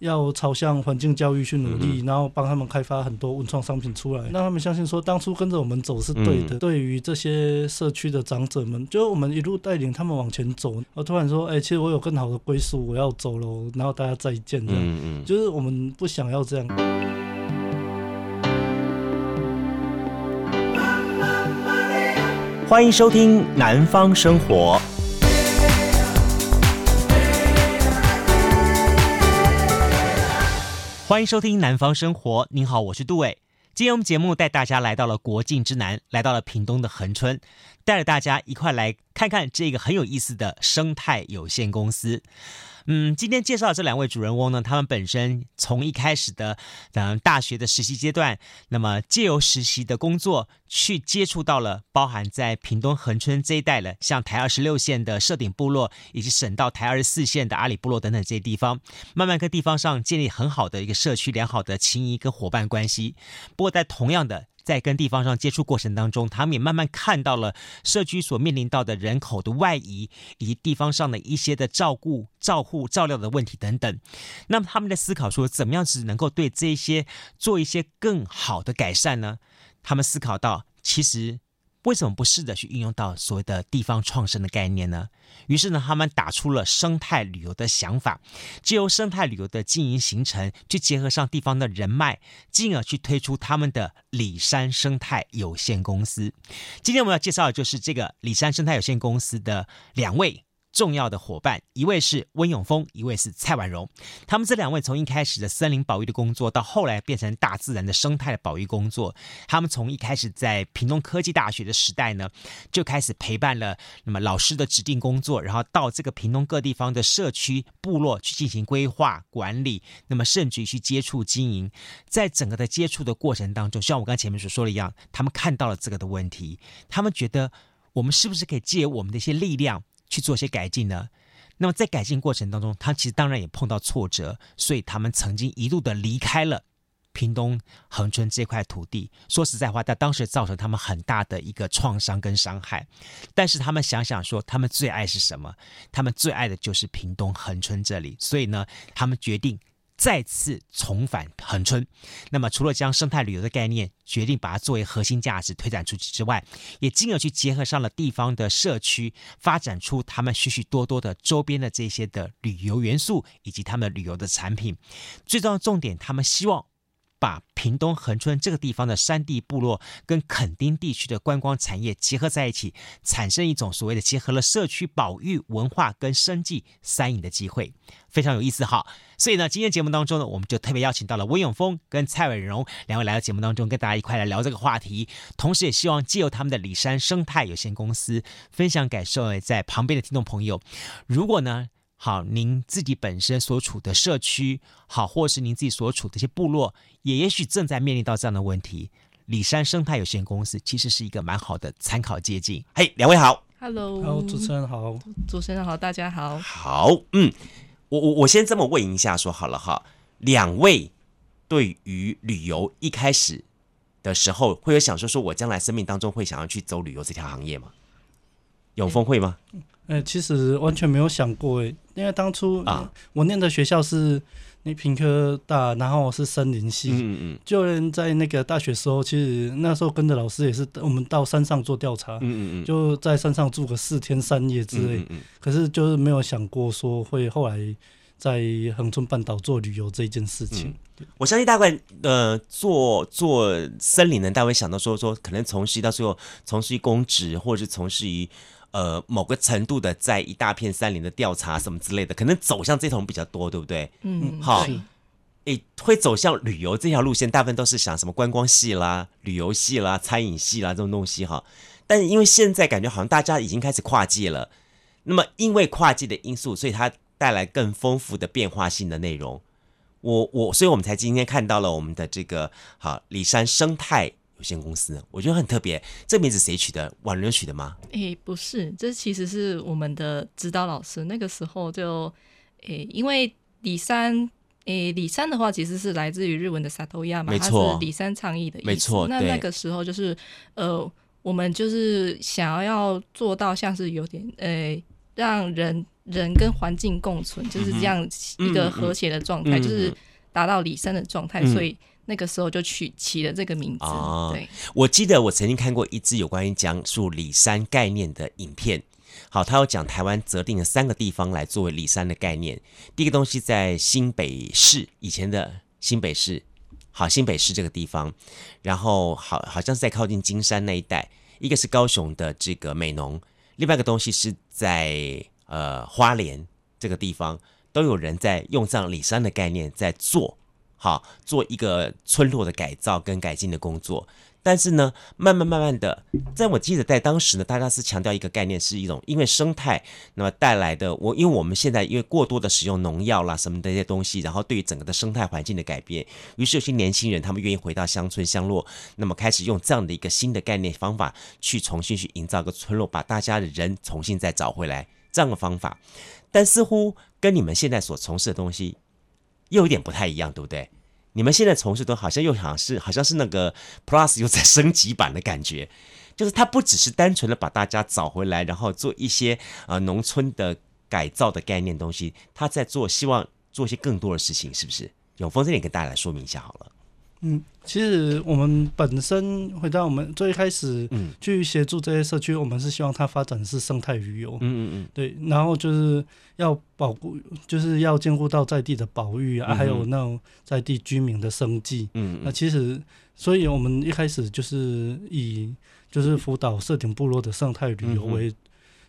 要朝向环境教育去努力，嗯、然后帮他们开发很多文创商品出来，让他们相信说当初跟着我们走是对的。嗯、对于这些社区的长者们，就我们一路带领他们往前走。我突然说，哎、欸，其实我有更好的归宿，我要走了，然后大家再见这样。就是我们不想要这样。欢迎收听《南方生活》。欢迎收听《南方生活》。您好，我是杜伟。今天我们节目带大家来到了国境之南，来到了屏东的恒春，带着大家一块来看看这个很有意思的生态有限公司。嗯，今天介绍的这两位主人翁呢，他们本身从一开始的嗯大学的实习阶段，那么借由实习的工作去接触到了包含在屏东恒春这一带的，像台二十六线的社顶部落，以及省道台二十四线的阿里部落等等这些地方，慢慢跟地方上建立很好的一个社区良好的情谊跟伙伴关系。不过在同样的。在跟地方上接触过程当中，他们也慢慢看到了社区所面临到的人口的外移，以及地方上的一些的照顾、照护、照料的问题等等。那么他们在思考说，怎么样子能够对这些做一些更好的改善呢？他们思考到，其实。为什么不试着去运用到所谓的地方创生的概念呢？于是呢，他们打出了生态旅游的想法，借由生态旅游的经营形成，去结合上地方的人脉，进而去推出他们的里山生态有限公司。今天我们要介绍的就是这个里山生态有限公司的两位。重要的伙伴，一位是温永峰，一位是蔡婉蓉。他们这两位从一开始的森林保育的工作，到后来变成大自然的生态的保育工作。他们从一开始在屏东科技大学的时代呢，就开始陪伴了那么老师的指定工作，然后到这个屏东各地方的社区部落去进行规划管理，那么甚至于去接触经营。在整个的接触的过程当中，像我刚前面所说的一样，他们看到了这个的问题，他们觉得我们是不是可以借我们的一些力量，去做些改进呢？那么在改进过程当中，他其实当然也碰到挫折，所以他们曾经一度的离开了屏东恒春这块土地。说实在话，在当时造成他们很大的一个创伤跟伤害。但是他们想想说，他们最爱是什么？他们最爱的就是屏东恒春这里。所以呢，他们决定。再次重返恒春，那么除了将生态旅游的概念决定把它作为核心价值推展出去之外，也进而去结合上了地方的社区，发展出他们许许多多的周边的这些的旅游元素以及他们旅游的产品。最重要的重点，他们希望。把屏东恒春这个地方的山地部落跟垦丁地区的观光产业结合在一起，产生一种所谓的结合了社区保育、文化跟生计三赢的机会，非常有意思哈。所以呢，今天节目当中呢，我们就特别邀请到了温永峰跟蔡伟荣两位来到节目当中，跟大家一块来聊这个话题，同时也希望借由他们的里山生态有限公司分享感受，在旁边的听众朋友，如果呢。好，您自己本身所处的社区，好，或是您自己所处的一些部落，也也许正在面临到这样的问题。里山生态有限公司其实是一个蛮好的参考借镜。嘿，两位好，Hello，好，主持人好，主持人好，大家好。好，嗯，我我我先这么问一下，说好了哈，两位对于旅游一开始的时候，会有想说，说我将来生命当中会想要去走旅游这条行业吗？永丰会吗？哎、欸，其实完全没有想过哎，因为当初啊，我念的学校是那屏科大，然后是森林系，嗯嗯，就连在那个大学时候，其实那时候跟着老师也是，我们到山上做调查，嗯嗯嗯，就在山上住个四天三夜之类，嗯，嗯，嗯，可是就是没有想过说会后来在恒春半岛做旅游这件事情。嗯、我相信大概呃做做森林的，大概会想到说说可能从事到最后从事于公职，或者是从事于。呃，某个程度的在一大片山林的调查什么之类的，可能走向这头比较多，对不对？嗯，好，诶，会走向旅游这条路线，大部分都是想什么观光系啦、旅游系啦、餐饮系啦这种东西哈。但是因为现在感觉好像大家已经开始跨界了，那么因为跨界的因素，所以它带来更丰富的变化性的内容。我我，所以我们才今天看到了我们的这个好里山生态。有限公司，我觉得很特别。这名字谁取的？婉蓉取的吗？诶、欸，不是，这其实是我们的指导老师。那个时候就，诶、欸，因为李三，诶、欸，里山的话其实是来自于日文的 “satoyama” 嘛，它是李三倡议的意思。没错。那那个时候就是，呃，我们就是想要要做到像是有点，呃，让人人跟环境共存，就是这样一个和谐的状态，就是达到李三的状态，所以那个时候就取起了这个名字。对，我记得我曾经看过一支有关于讲述里山概念的影片。好，他有讲台湾择定了三个地方来作为里山的概念。第一个东西在新北市，以前的新北市，好，新北市这个地方，然后好好像是在靠近金山那一带。一个是高雄的这个美浓，另外一个东西是在呃花莲这个地方，都有人在用这样里山的概念在做，好，做一个村落的改造跟改进的工作。但是呢，慢慢慢慢的，在我记得在当时呢，大家是强调一个概念，是一种因为生态那么带来的。我因为我们现在因为过多的使用农药啦什么的这些东西，然后对于整个的生态环境的改变，于是有些年轻人他们愿意回到乡村乡落，那么开始用这样的一个新的概念方法去重新去营造一个村落，把大家的人重新再找回来这样的方法。但似乎跟你们现在所从事的东西又有点不太一样，对不对？你们现在从事都好像又好像是好像是那个 Plus 又在升级版的感觉，就是它不只是单纯的把大家找回来，然后做一些呃农村的改造的概念东西，他在做，希望做一些更多的事情，是不是？永峰这里跟大家来说明一下好了。嗯，其实我们本身回到我们最开始，嗯，去协助这些社区，我们是希望它发展是生态旅游，嗯嗯嗯，对，然后就是要保护，就是要兼顾到在地的保育啊，还有那种在地居民的生计，嗯，那其实，所以我们一开始就是以就是辅导社顶部落的生态旅游为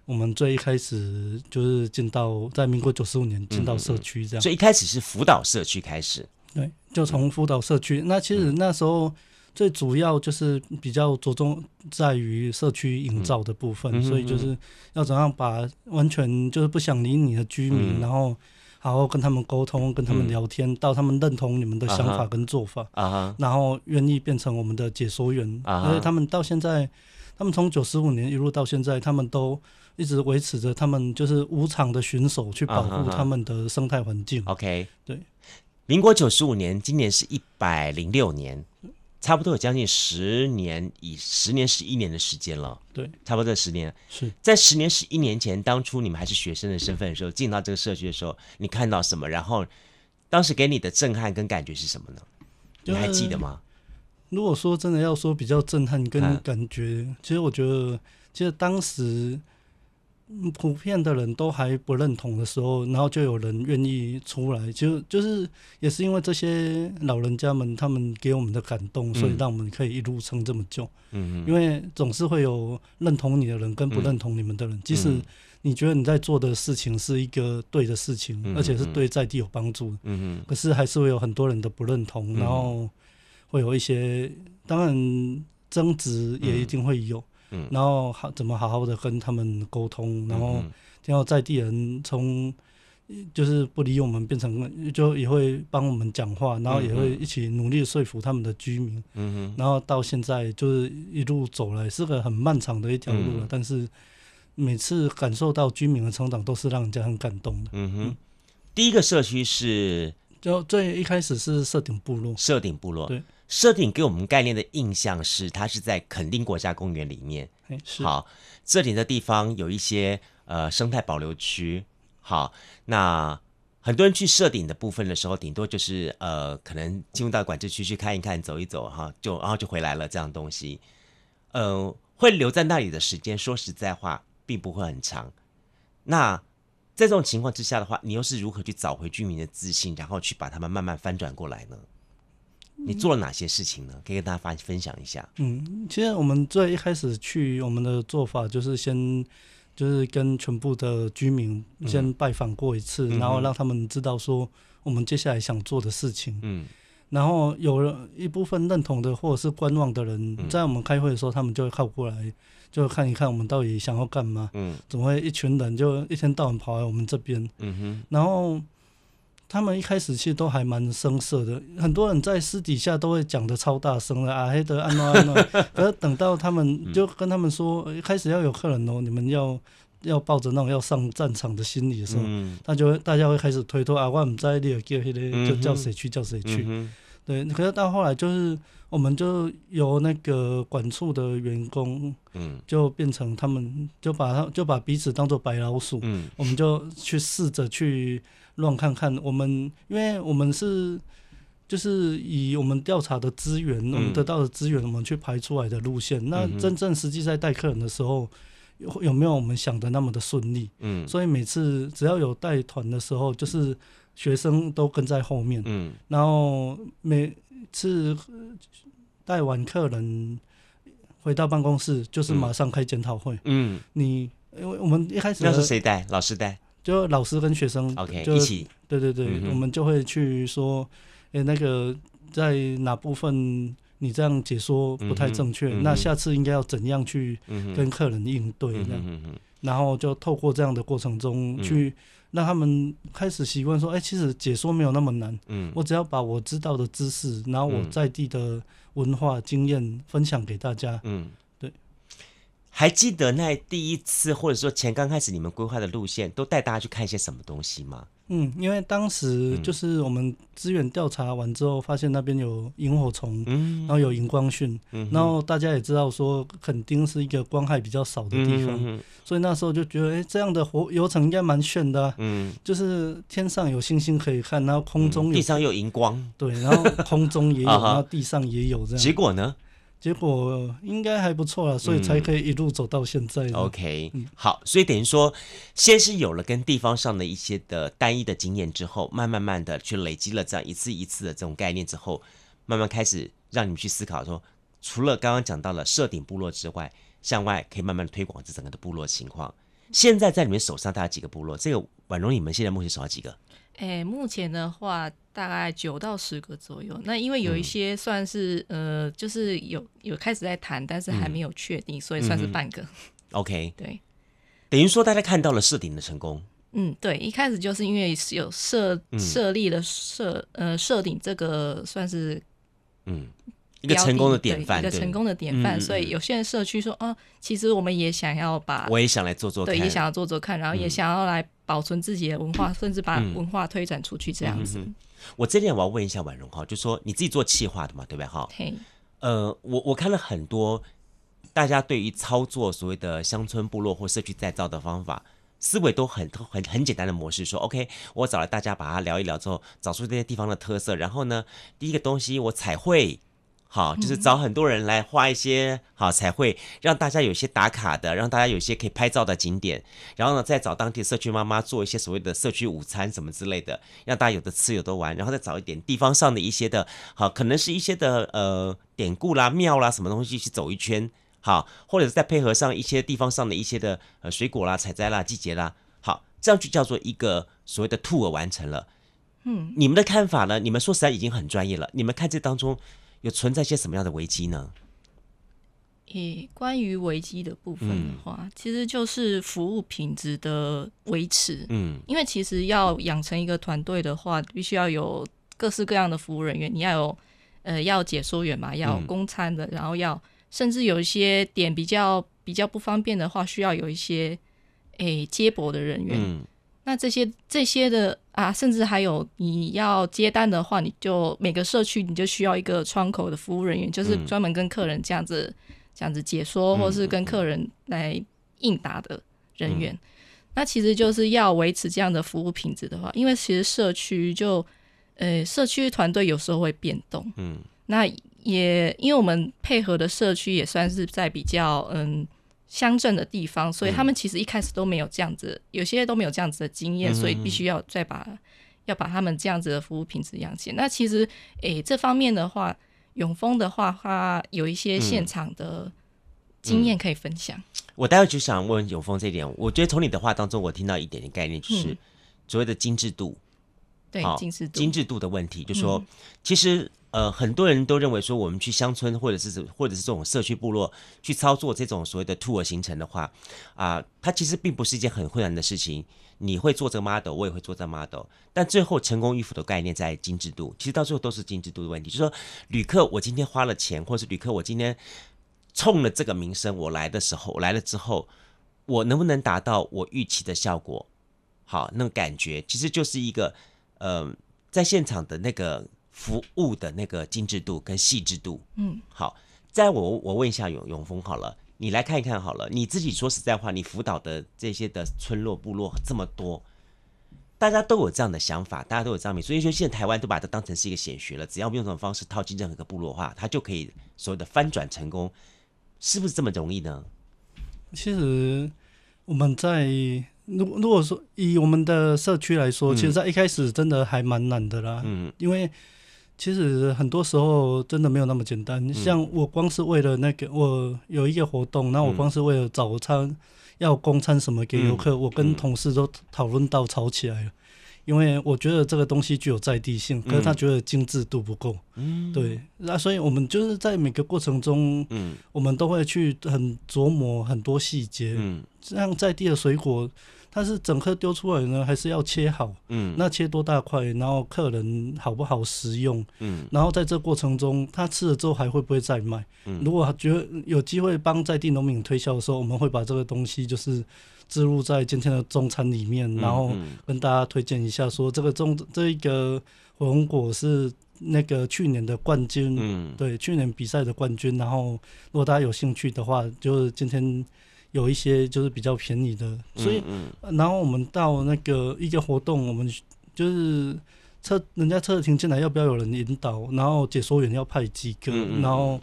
我们最一开始就是进到在民国九十五年进到社区这样，所以一开始是辅导社区开始。对，就从辅导社区。那其实那时候最主要就是比较着重在于社区营造的部分，所以就是要怎样把完全就是不想理你的居民，然后好好跟他们沟通，跟他们聊天，到他们认同你们的想法跟做法，然后愿意变成我们的解说员。因为他们到现在，他们从九十五年一路到现在，他们都一直维持着他们就是无偿的巡守，去保护他们的生态环境。OK，对。民国九十五年，今年是一百零六年，差不多有将近十年，以十年十一年的时间了。对，差不多十年。是在十年十一年前，当初你们还是学生的身份的时候，进到这个社区的时候，你看到什么？然后当时给你的震撼跟感觉是什么呢？你还记得吗？如果说真的要说比较震撼跟感觉，其实我觉得，其实当时。普遍的人都还不认同的时候，然后就有人愿意出来，就就是也是因为这些老人家们他们给我们的感动，所以让我们可以一路撑这么久。嗯，因为总是会有认同你的人跟不认同你们的人，即使你觉得你在做的事情是一个对的事情，而且是对在地有帮助，嗯，可是还是会有很多人的不认同，然后会有一些当然争执也一定会有。嗯，然后好怎么好好的跟他们沟通，然后听到在地人从就是不理我们变成就也会帮我们讲话，然后也会一起努力说服他们的居民。嗯哼，然后到现在就是一路走来是个很漫长的一条路了，但是每次感受到居民的成长都是让人家很感动的。嗯哼，第一个社区是？就最一开始是社顶部落，社顶部落。对。社顶给我们概念的印象是，它是在垦丁国家公园里面。好，这里的地方有一些呃生态保留区。好，那很多人去设顶的部分的时候，顶多就是呃可能进入到管制区去看一看、走一走哈，就然后就回来了这样东西。呃，会留在那里的时间，说实在话，并不会很长。那在这种情况之下的话，你又是如何去找回居民的自信，然后去把他们慢慢翻转过来呢？你做了哪些事情呢？可以跟大家分分享一下。嗯，其实我们最一开始去，我们的做法就是先就是跟全部的居民先拜访过一次，嗯、然后让他们知道说我们接下来想做的事情。嗯，然后有了一部分认同的或者是观望的人，在我们开会的时候，他们就会靠过来，就看一看我们到底想要干嘛。嗯，怎么会一群人就一天到晚跑来我们这边？嗯哼，然后。他们一开始其实都还蛮生涩的，很多人在私底下都会讲的超大声的啊，黑的安诺安诺。可是等到他们就跟他们说，一开始要有客人哦，你们要要抱着那种要上战场的心理的时候，他就会大家会开始推脱啊，我们在里叫那个就叫谁去叫谁去。对，可是到后来就是，我们就由那个管处的员工，嗯，就变成他们就把他就把彼此当做白老鼠，嗯，我们就去试着去乱看看。我们因为我们是就是以我们调查的资源，我们得到的资源，我们去排出来的路线。嗯、那真正实际在带客人的时候，有有没有我们想的那么的顺利？嗯，所以每次只要有带团的时候，就是。学生都跟在后面，嗯，然后每次带完客人回到办公室，就是马上开检讨会，嗯，你因为我们一开始那是谁带？老师带？就老师跟学生一起，对对对，嗯、我们就会去说，哎、欸，那个在哪部分你这样解说不太正确，嗯、那下次应该要怎样去跟客人应对这样，嗯、然后就透过这样的过程中去。让他们开始习惯说：“哎、欸，其实解说没有那么难。嗯，我只要把我知道的知识，然后我在地的文化经验分享给大家。”嗯，对。还记得那第一次，或者说前刚开始你们规划的路线，都带大家去看一些什么东西吗？嗯，因为当时就是我们资源调查完之后，发现那边有萤火虫，嗯，然后有荧光蕈，嗯，然后大家也知道说，垦丁是一个光害比较少的地方，嗯，所以那时候就觉得，哎，这样的活游程应该蛮炫的，啊，嗯，就是天上有星星可以看，然后空中有，地上有荧光，对，然后空中也有，然后地上也有这样，结果呢？结果应该还不错了，所以才可以一路走到现在。OK，好，所以等于说，先是有了跟地方上的一些的单一的经验之后，慢慢慢的去累积了这样一次一次的这种概念之后，慢慢开始让你们去思考说，除了刚刚讲到了设顶部落之外，向外可以慢慢推广这整个的部落情况。现在在你们手上大概几个部落？这个婉容，你们现在目前手上几个？哎，目前的话大概九到十个左右。那因为有一些算是、嗯、呃，就是有有开始在谈，但是还没有确定，嗯、所以算是半个。OK，对，等于说大家看到了设顶的成功。嗯，对，一开始就是因为有设设立了设呃设顶这个算是嗯。一个成功的典范，一个成功的典范，所以有些人社区说，哦，其实我们也想要把，我也想来做做看，对，也想要做做看，然后也想要来保存自己的文化，甚至把文化推展出去，这样子。我这点我要问一下婉容哈，就说你自己做企划的嘛，对不对哈？呃，我我看了很多大家对于操作所谓的乡村部落或社区再造的方法，思维都很很很简单的模式，说 OK，我找了大家把它聊一聊之后，找出这些地方的特色，然后呢，第一个东西我彩绘。好，就是找很多人来画一些好彩绘，让大家有一些打卡的，让大家有一些可以拍照的景点。然后呢，再找当地社区妈妈做一些所谓的社区午餐什么之类的，让大家有的吃有的玩。然后再找一点地方上的一些的，好，可能是一些的呃典故啦、庙啦什么东西去走一圈。好，或者是再配合上一些地方上的一些的呃水果啦、采摘啦、季节啦。好，这样就叫做一个所谓的 tour 完成了。嗯，你们的看法呢？你们说实在已经很专业了。你们看这当中。有存在些什么样的危机呢？诶、欸，关于危机的部分的话，嗯、其实就是服务品质的维持。嗯，因为其实要养成一个团队的话，必须要有各式各样的服务人员。你要有呃，要解说员嘛，要供餐的，嗯、然后要甚至有一些点比较比较不方便的话，需要有一些诶、欸、接驳的人员。嗯那这些这些的啊，甚至还有你要接单的话，你就每个社区你就需要一个窗口的服务人员，就是专门跟客人这样子、嗯、这样子解说，或是跟客人来应答的人员。嗯、那其实就是要维持这样的服务品质的话，因为其实社区就呃社区团队有时候会变动，嗯，那也因为我们配合的社区也算是在比较嗯。乡镇的地方，所以他们其实一开始都没有这样子，嗯、有些都没有这样子的经验，所以必须要再把要把他们这样子的服务品质养起来。那其实，诶、欸，这方面的话，永丰的话，它有一些现场的经验可以分享。嗯嗯、我待会就想问永丰这一点，我觉得从你的话当中，我听到一点点概念，就是所谓的精致度，对，精致度，精致度的问题，就是说，嗯、其实。呃，很多人都认为说，我们去乡村或者是或者是这种社区部落去操作这种所谓的 tour 行程的话，啊、呃，它其实并不是一件很困难的事情。你会做这个 model，我也会做这个 model，但最后成功与否的概念在精致度。其实到最后都是精致度的问题。就是说，旅客我今天花了钱，或者是旅客我今天冲了这个名声，我来的时候，我来了之后，我能不能达到我预期的效果？好，那种感觉其实就是一个，呃，在现场的那个。服务的那个精致度跟细致度。嗯，好，在我我问一下永永峰好了，你来看一看好了，你自己说实在话，你辅导的这些的村落部落这么多。大家都有这样的想法，大家都有这样的，所以说现在台湾都把它当成是一个显学了。只要用这种方式套进任何一个部落的话，它就可以所谓的翻转成功，是不是这么容易呢？其实我们在如如果说以我们的社区来说，嗯、其实在一开始真的还蛮难的啦。嗯，因为其实很多时候真的没有那么简单。嗯、像我光是为了那个，我有一个活动，那我光是为了早餐。嗯要供餐什么给游客，嗯、我跟同事都讨论到吵起来了，嗯、因为我觉得这个东西具有在地性，可是他觉得精致度不够。嗯，对，那所以我们就是在每个过程中，嗯，我们都会去很琢磨很多细节，嗯，像在地的水果。它是整颗丢出来呢，还是要切好。嗯，那切多大块，然后客人好不好食用？嗯，然后在这过程中，他吃了之后还会不会再卖？嗯，如果觉得有机会帮在地农民推销的时候，我们会把这个东西就是置入在今天的中餐里面，然后跟大家推荐一下，说这个中这一个火龙果是那个去年的冠军，嗯，对，去年比赛的冠军。然后如果大家有兴趣的话，就是今天。有一些就是比较便宜的，所以，然后我们到那个一个活动，我们就是车人家车停进来，要不要有人引导？然后解说员要派几个，然后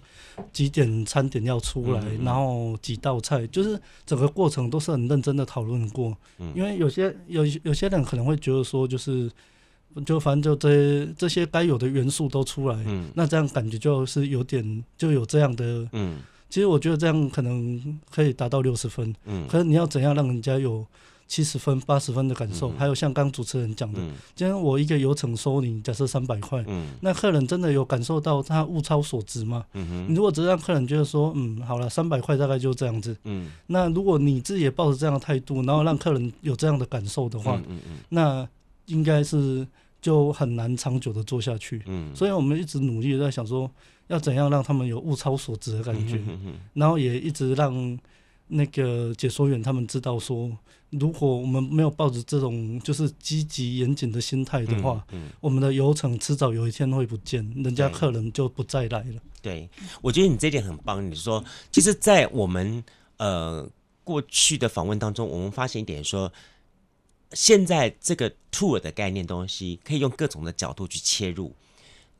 几点餐点要出来，然后几道菜，就是整个过程都是很认真的讨论过。因为有些有有些人可能会觉得说，就是就反正就这些这些该有的元素都出来，嗯那这样感觉就是有点就有这样的。嗯其实我觉得这样可能可以达到六十分，嗯，可是你要怎样让人家有七十分、八十分的感受？嗯、还有像刚主持人讲的，嗯、今天我一个油程收你，假设三百块，嗯，那客人真的有感受到他物超所值吗？嗯如果只是让客人觉得说，嗯，好了，三百块大概就这样子，嗯，那如果你自己也抱着这样的态度，然后让客人有这样的感受的话，嗯嗯嗯，那应该是就很难长久的做下去，嗯，所以我们一直努力在想说。要怎样让他们有物超所值的感觉？嗯、哼哼，然后也一直让那个解说员他们知道说，如果我们没有抱着这种就是积极严谨的心态的话，嗯嗯、我们的游程迟早有一天会不见，人家客人就不再来了。对，我觉得你这点很棒。你说，其实，在我们呃过去的访问当中，我们发现一点说，现在这个 tour 的概念东西，可以用各种的角度去切入，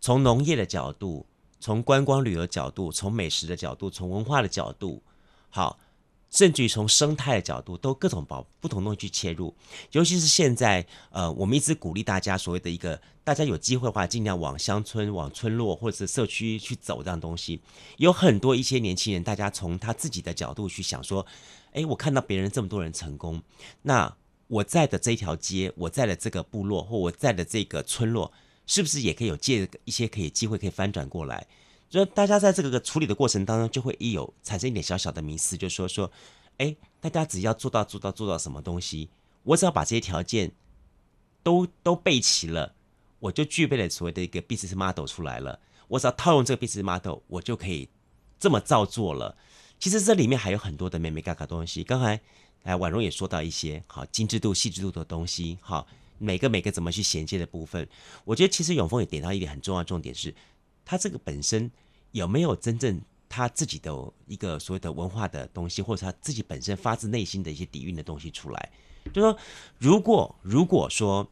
从农业的角度。从观光旅游角度，从美食的角度，从文化的角度，好，甚至于从生态的角度，都各种保不同东西去切入。尤其是现在，呃，我们一直鼓励大家所谓的一个，大家有机会的话，尽量往乡村、往村落或者是社区去走这样东西。有很多一些年轻人，大家从他自己的角度去想说，诶，我看到别人这么多人成功，那我在的这一条街，我在的这个部落，或我在的这个村落。是不是也可以有借一些可以机会可以翻转过来？就大家在这个处理的过程当中，就会一有产生一点小小的迷思，就说说，哎，大家只要做到做到做到什么东西，我只要把这些条件都都备齐了，我就具备了所谓的一个 business model 出来了。我只要套用这个 business model，我就可以这么照做了。其实这里面还有很多的眉眉嘎嘎东西。刚才哎婉容也说到一些好精致度、细致度的东西，好。每个每个怎么去衔接的部分，我觉得其实永丰也点到一点很重要的重点是，他这个本身有没有真正他自己的一个所谓的文化的东西，或者他自己本身发自内心的一些底蕴的东西出来。就说如果如果说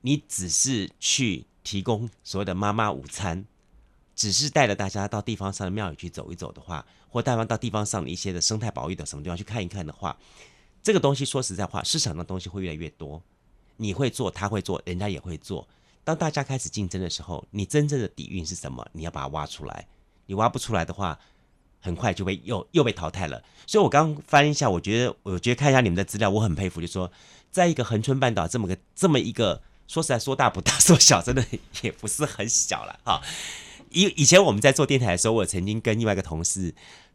你只是去提供所谓的妈妈午餐，只是带着大家到地方上的庙宇去走一走的话，或带方到地方上的一些的生态保育的什么地方去看一看的话，这个东西说实在话，市场的东西会越来越多。你会做，他会做，人家也会做。当大家开始竞争的时候，你真正的底蕴是什么？你要把它挖出来。你挖不出来的话，很快就被又又被淘汰了。所以我刚翻一下，我觉得，我觉得看一下你们的资料，我很佩服，就是说，在一个恒春半岛这么个 这么一个，说实在说大不大，说小真的也不是很小了哈。以以前我们在做电台的时候，我曾经跟另外一个同事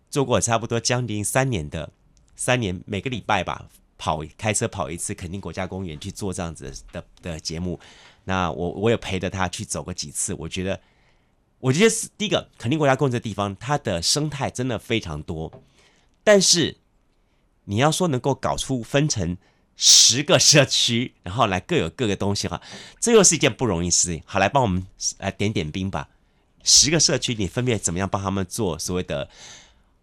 做过差不多将近三年的三年每个礼拜吧。跑开车跑一次，肯定国家公园去做这样子的的节目，那我我也陪着他去走过几次。我觉得，我觉得是第一个肯定国家公园的地方，它的生态真的非常多。但是你要说能够搞出分成十个社区，然后来各有各个东西哈，这又是一件不容易事情。好，来帮我们来点点兵吧。十个社区，你分别怎么样帮他们做所谓的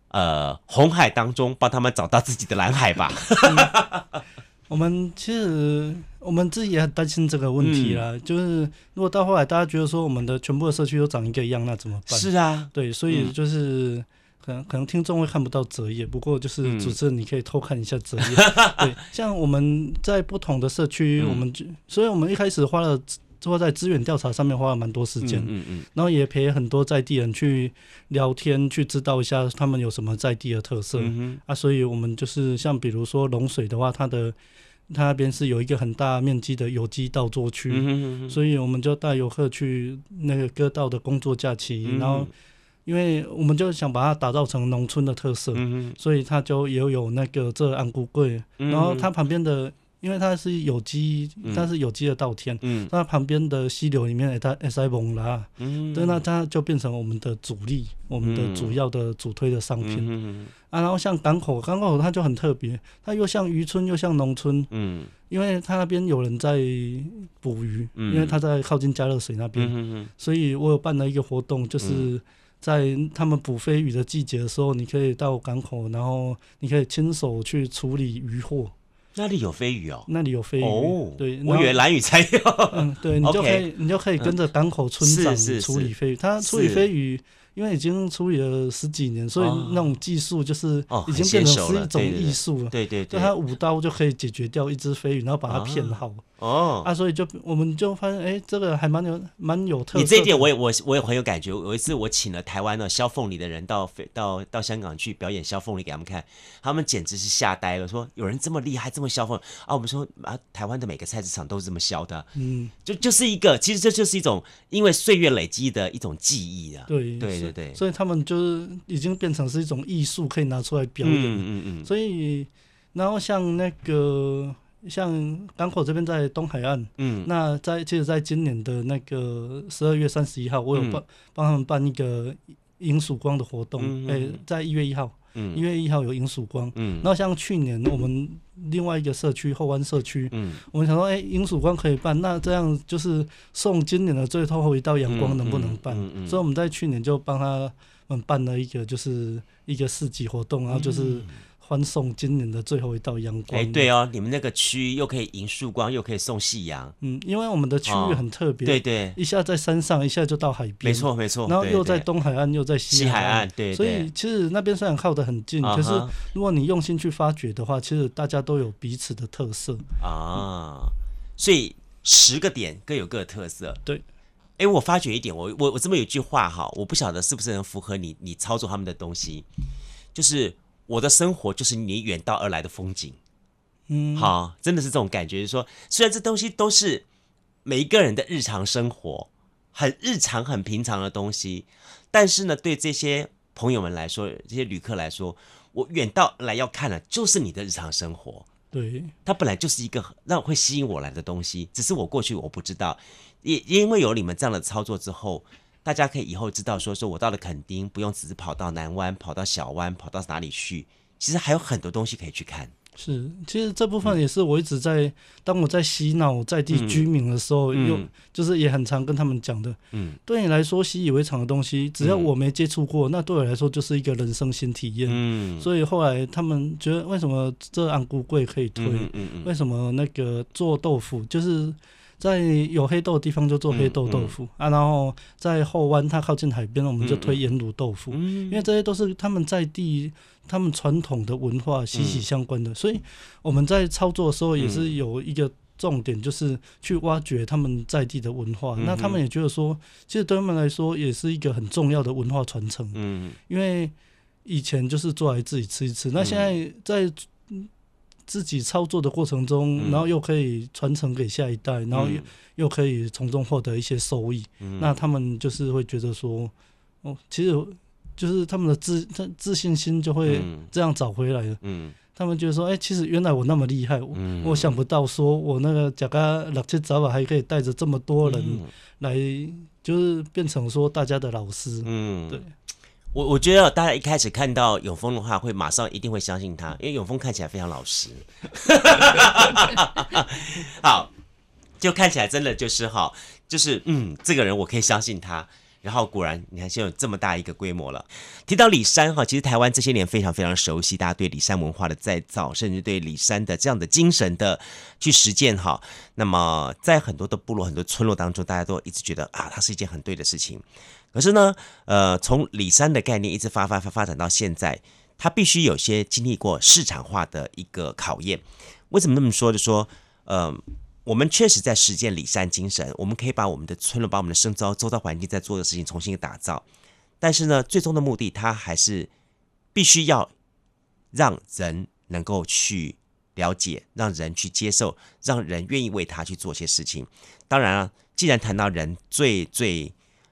呃红海当中帮他们找到自己的蓝海吧？我们其实我们自己也很担心这个问题啦，嗯、就是如果到后来大家觉得说我们的全部的社区都长一个一样，那怎么办？是啊，对，所以就是。嗯可能可能听众会看不到折页，不过就是主持人你可以偷看一下折页。嗯、对，像我们在不同的社区，嗯、我们就，所以我们一开始花了，做在资源调查上面花了蛮多时间，嗯嗯，嗯。然后也陪很多在地人去聊天，去知道一下他们有什么在地的特色。啊，所以我们就是像比如说龙水的话，它的它那边是有一个很大面积的有机稻作区，所以我们就带游客去那个割稻的工作假期，嗯、然后。因为我们就想把它打造成农村的特色，所以它就也有那个这安菇柜，嗯、然后它旁边的，因为它是有机，它是有机的稻田，嗯、它旁边的溪流里面它也塞蒙啦，嗯，对，那它就变成我们的主力，我们的主要的主推的商品，嗯、啊，然后像港口，港口它就很特别，它又像渔村又像农村，嗯，因为它那边有人在捕鱼，嗯、因为它在靠近加热水那边，嗯、所以我有办了一个活动，就是。嗯。在他们捕飞鱼的季节的时候，你可以到港口，然后你可以亲手去处理渔获。那里有飞鱼哦？那里有飞鱼哦。对，我以为蓝鱼才有。嗯，对，你就可以，你就可以跟着港口村长处理飞鱼。他处理飞鱼。因为已经处理了十几年，所以那种技术就是已经变成是一种艺术了。对对，就他五刀就可以解决掉一只飞鱼，然后把它片好。哦，啊，所以就我们就发现，哎，这个还蛮有蛮有特色。你这一点我也我我也很有感觉。有一次我请了台湾的削凤梨的人到飞到到香港去表演削凤梨给他们看，他们简直是吓呆了，说有人这么厉害，这么削凤啊！我们说啊，台湾的每个菜市场都是这么削的。嗯，就就是一个，其实这就是一种因为岁月累积的一种记忆啊。对对。对对，所以他们就是已经变成是一种艺术，可以拿出来表演。嗯嗯，嗯嗯，所以，然后像那个像港口这边在东海岸，嗯，那在其实在今年的那个十二月三十一号，我有帮帮、嗯、他们办一个迎曙光的活动，哎、嗯欸，在一月一号。一月一号有迎曙光，嗯，然后像去年我们另外一个社区后湾社区，嗯，我们想说，哎，迎曙光可以办，那这样就是送今年的最后一道阳光能不能办？嗯嗯，所以我们在去年就帮他们办了一个就是一个市集活动，然后就是。欢送今年的最后一道阳光。哎，对哦，你们那个区又可以迎曙光，又可以送夕阳。嗯，因为我们的区域很特别，对对，一下在山上，一下就到海边。没错没错。然后又在东海岸，又在西海岸，对。所以其实那边虽然靠得很近，可是如果你用心去发掘的话，其实大家都有彼此的特色啊。所以十个点各有各的特色。对。哎，我发觉一点，我我我这么有一句话哈，我不晓得是不是能符合你你操作他们的东西，就是。我的生活就是你远道而来的风景，嗯，好，真的是这种感觉。就是说，虽然这东西都是每一个人的日常生活，很日常、很平常的东西，但是呢，对这些朋友们来说，这些旅客来说，我远道而来要看的，就是你的日常生活。对，它本来就是一个让会吸引我来的东西，只是我过去我不知道，也因为有你们这样的操作之后。大家可以以后知道说，说我到了垦丁，不用只是跑到南湾、跑到小湾、跑到哪里去，其实还有很多东西可以去看。是，其实这部分也是我一直在，嗯、当我在洗脑在地居民的时候，又、嗯、就是也很常跟他们讲的。嗯，对你来说习以为常的东西，只要我没接触过，嗯、那对我来说就是一个人生新体验。嗯，所以后来他们觉得，为什么这安菇贵可以推？嗯、为什么那个做豆腐就是？在有黑豆的地方就做黑豆豆腐、嗯嗯、啊，然后在后湾它靠近海边，我们就推盐卤豆腐，嗯、因为这些都是他们在地、他们传统的文化息息相关的，嗯、所以我们在操作的时候也是有一个重点，就是去挖掘他们在地的文化。嗯、那他们也觉得说，其实对他们来说也是一个很重要的文化传承。嗯，因为以前就是做来自己吃一吃，那现在在。自己操作的过程中，然后又可以传承给下一代，然后又又可以从中获得一些收益，那他们就是会觉得说，哦，其实就是他们的自自自信心就会这样找回来了。他们觉得说，哎，其实原来我那么厉害，我想不到说我那个甲嘎六七早晚，还可以带着这么多人来，就是变成说大家的老师。嗯，对。我我觉得大家一开始看到永丰的话，会马上一定会相信他，因为永丰看起来非常老实。好，就看起来真的就是哈，就是嗯，这个人我可以相信他。然后果然，你看现在有这么大一个规模了。提到李山哈，其实台湾这些年非常非常熟悉，大家对李山文化的再造，甚至对李山的这样的精神的去实践哈。那么在很多的部落、很多村落当中，大家都一直觉得啊，它是一件很对的事情。可是呢，呃，从里山的概念一直发发发发展到现在，它必须有些经历过市场化的一个考验。为什么那么说？就说，呃。我们确实在实践里山精神，我们可以把我们的村落、把我们的生遭周遭环境在做的事情重新打造。但是呢，最终的目的，它还是必须要让人能够去了解，让人去接受，让人愿意为他去做些事情。当然了，既然谈到人最最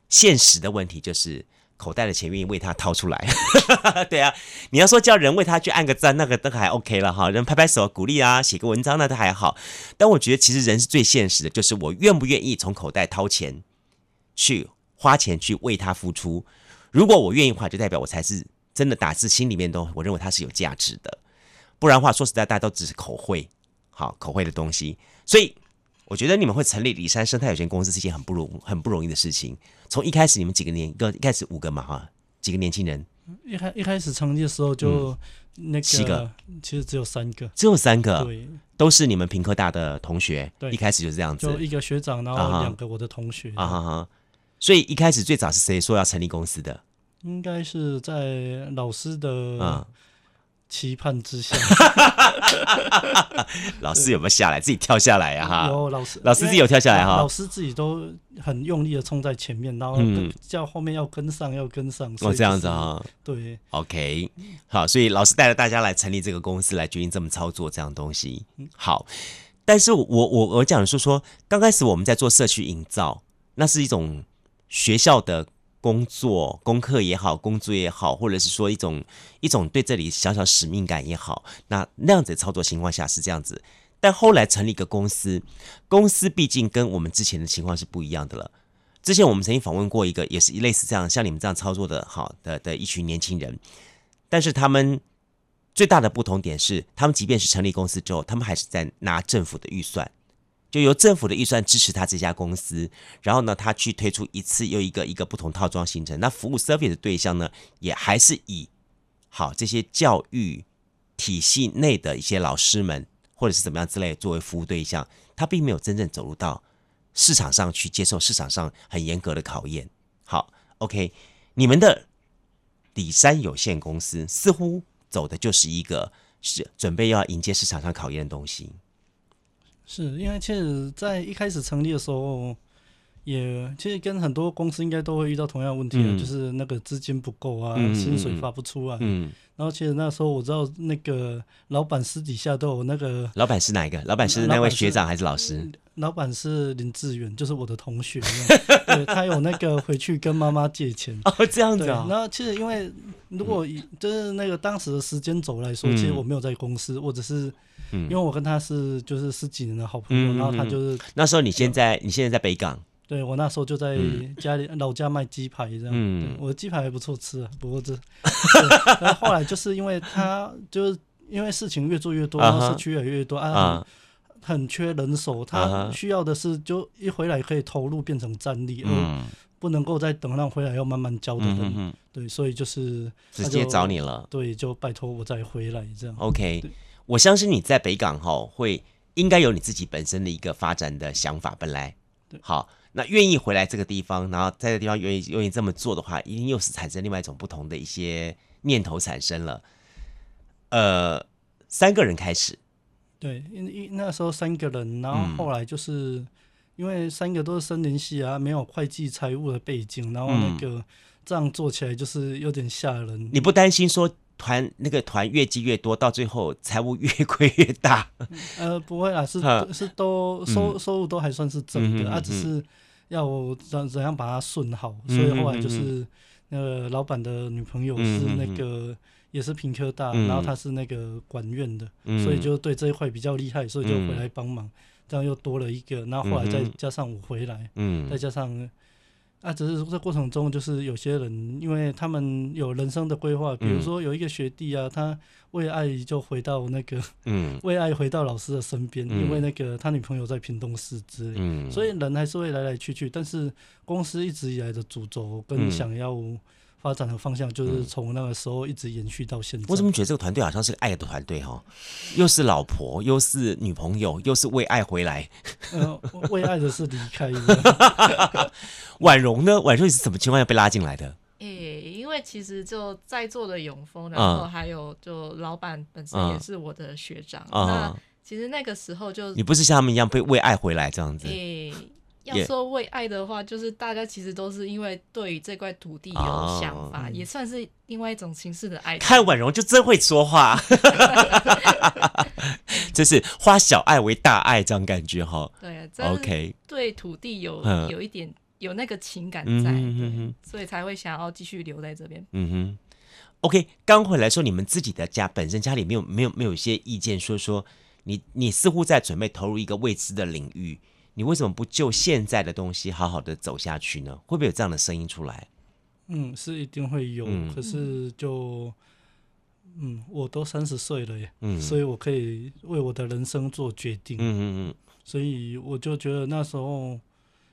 现实的问题，就是。口袋的钱愿意为他掏出来，对啊，你要说叫人为他去按个赞，那个都还 OK 了哈，人拍拍手鼓励啊，写个文章那都还好。但我觉得其实人是最现实的，就是我愿不愿意从口袋掏钱去花钱去为他付出。如果我愿意的话，就代表我才是真的打自心里面都我认为他是有价值的。不然的话，说实在，大家都只是口惠，好口惠的东西。所以我觉得你们会成立李山生态有限公司是一件很不容很不容易的事情。从一开始你们几个年，一个一开始五个嘛哈，几个年轻人。一开一开始成立的时候就那个七个，其实只有三个，只有三个，对，都是你们屏科大的同学。对，一开始就是这样子，就一个学长，然后两个我的同学。啊哈哈，所以一开始最早是谁说要成立公司的？应该是在老师的啊。期盼之下，老师有没有下来？自己跳下来呀？哈，有老师，老师自己有跳下来哈。老师自己都很用力的冲在前面，然后叫后面要跟上，要跟上。哦，这样子啊。对，OK，好，所以老师带着大家来成立这个公司，来决定这么操作这样东西。好，但是我我我讲的是说，刚开始我们在做社区营造，那是一种学校的。工作、功课也好，工作也好，或者是说一种一种对这里小小使命感也好，那那样子的操作情况下是这样子。但后来成立一个公司，公司毕竟跟我们之前的情况是不一样的了。之前我们曾经访问过一个，也是类似这样，像你们这样操作的好的的一群年轻人，但是他们最大的不同点是，他们即便是成立公司之后，他们还是在拿政府的预算。就由政府的预算支持他这家公司，然后呢，他去推出一次又一个一个不同套装行程。那服务 service 的对象呢，也还是以好这些教育体系内的一些老师们，或者是怎么样之类作为服务对象。他并没有真正走入到市场上去接受市场上很严格的考验。好，OK，你们的里山有限公司似乎走的就是一个是准备要迎接市场上考验的东西。是因为其实，在一开始成立的时候，也其实跟很多公司应该都会遇到同样的问题，嗯、就是那个资金不够啊，嗯、薪水发不出啊。嗯，然后其实那时候我知道，那个老板私底下都有那个。老板是哪一个？老板是那位学长还是老师？老板是林志远，就是我的同学。对，他有那个回去跟妈妈借钱。哦，这样子啊。那其实因为如果以就是那个当时的时间轴来说，嗯、其实我没有在公司，我只是。嗯，因为我跟他是就是十几年的好朋友，嗯、然后他就是那时候你现在你现在在北港，对，我那时候就在家里老家卖鸡排这样，嗯，我的鸡排还不错吃啊，不过这，然后后来就是因为他就是因为事情越做越多，然后社区越来越多啊，啊。很缺人手，他需要的是就一回来可以投入变成战力，嗯，不能够再等让回来要慢慢教的人，对，所以就是直接找你了，对，就拜托我再回来这样，OK。我相信你在北港哈会应该有你自己本身的一个发展的想法，本来。好，那愿意回来这个地方，然后在这个地方愿意愿意这么做的话，一定又是产生另外一种不同的一些念头产生了。呃，三个人开始，对，因因那时候三个人，然后后来就是、嗯、因为三个都是森林系啊，没有会计财务的背景，然后那个这样做起来就是有点吓人。你不担心说？团那个团越积越多，到最后财务越亏越大。呃，不会啦，是是都收、嗯、收入都还算是正的，嗯、啊，只是要怎怎样把它顺好。嗯、所以后来就是那个老板的女朋友是那个、嗯、也是平科大，嗯、然后她是那个管院的，嗯、所以就对这一块比较厉害，所以就回来帮忙，嗯、这样又多了一个。然后后来再加上我回来，嗯、再加上啊，只是这过程中，就是有些人，因为他们有人生的规划，比如说有一个学弟啊，他为爱就回到那个，嗯，为爱回到老师的身边，嗯、因为那个他女朋友在屏东市之类，嗯，所以人还是会来来去去，但是公司一直以来的主轴跟想要。发展的方向就是从那个时候一直延续到现在。我怎么觉得这个团队好像是个爱的团队哈？又是老婆，又是女朋友，又是为爱回来。呃，为爱的是离开的。婉容呢？婉容你是什么情况下被拉进来的？诶、欸，因为其实就在座的永丰，然后还有就老板本身也是我的学长。嗯、那其实那个时候就你不是像他们一样被为爱回来这样子？欸要说为爱的话，就是大家其实都是因为对于这块土地有想法，也算是另外一种形式的爱。看婉容就真会说话，就是花小爱为大爱这样感觉哈。对，OK，对土地有有一点有那个情感在，所以才会想要继续留在这边。嗯哼，OK，刚回来说你们自己的家本身家里没有没有没有一些意见，说说你你似乎在准备投入一个未知的领域。你为什么不就现在的东西好好的走下去呢？会不会有这样的声音出来？嗯，是一定会有。嗯、可是就，嗯，我都三十岁了耶，嗯，所以我可以为我的人生做决定。嗯嗯嗯。所以我就觉得那时候，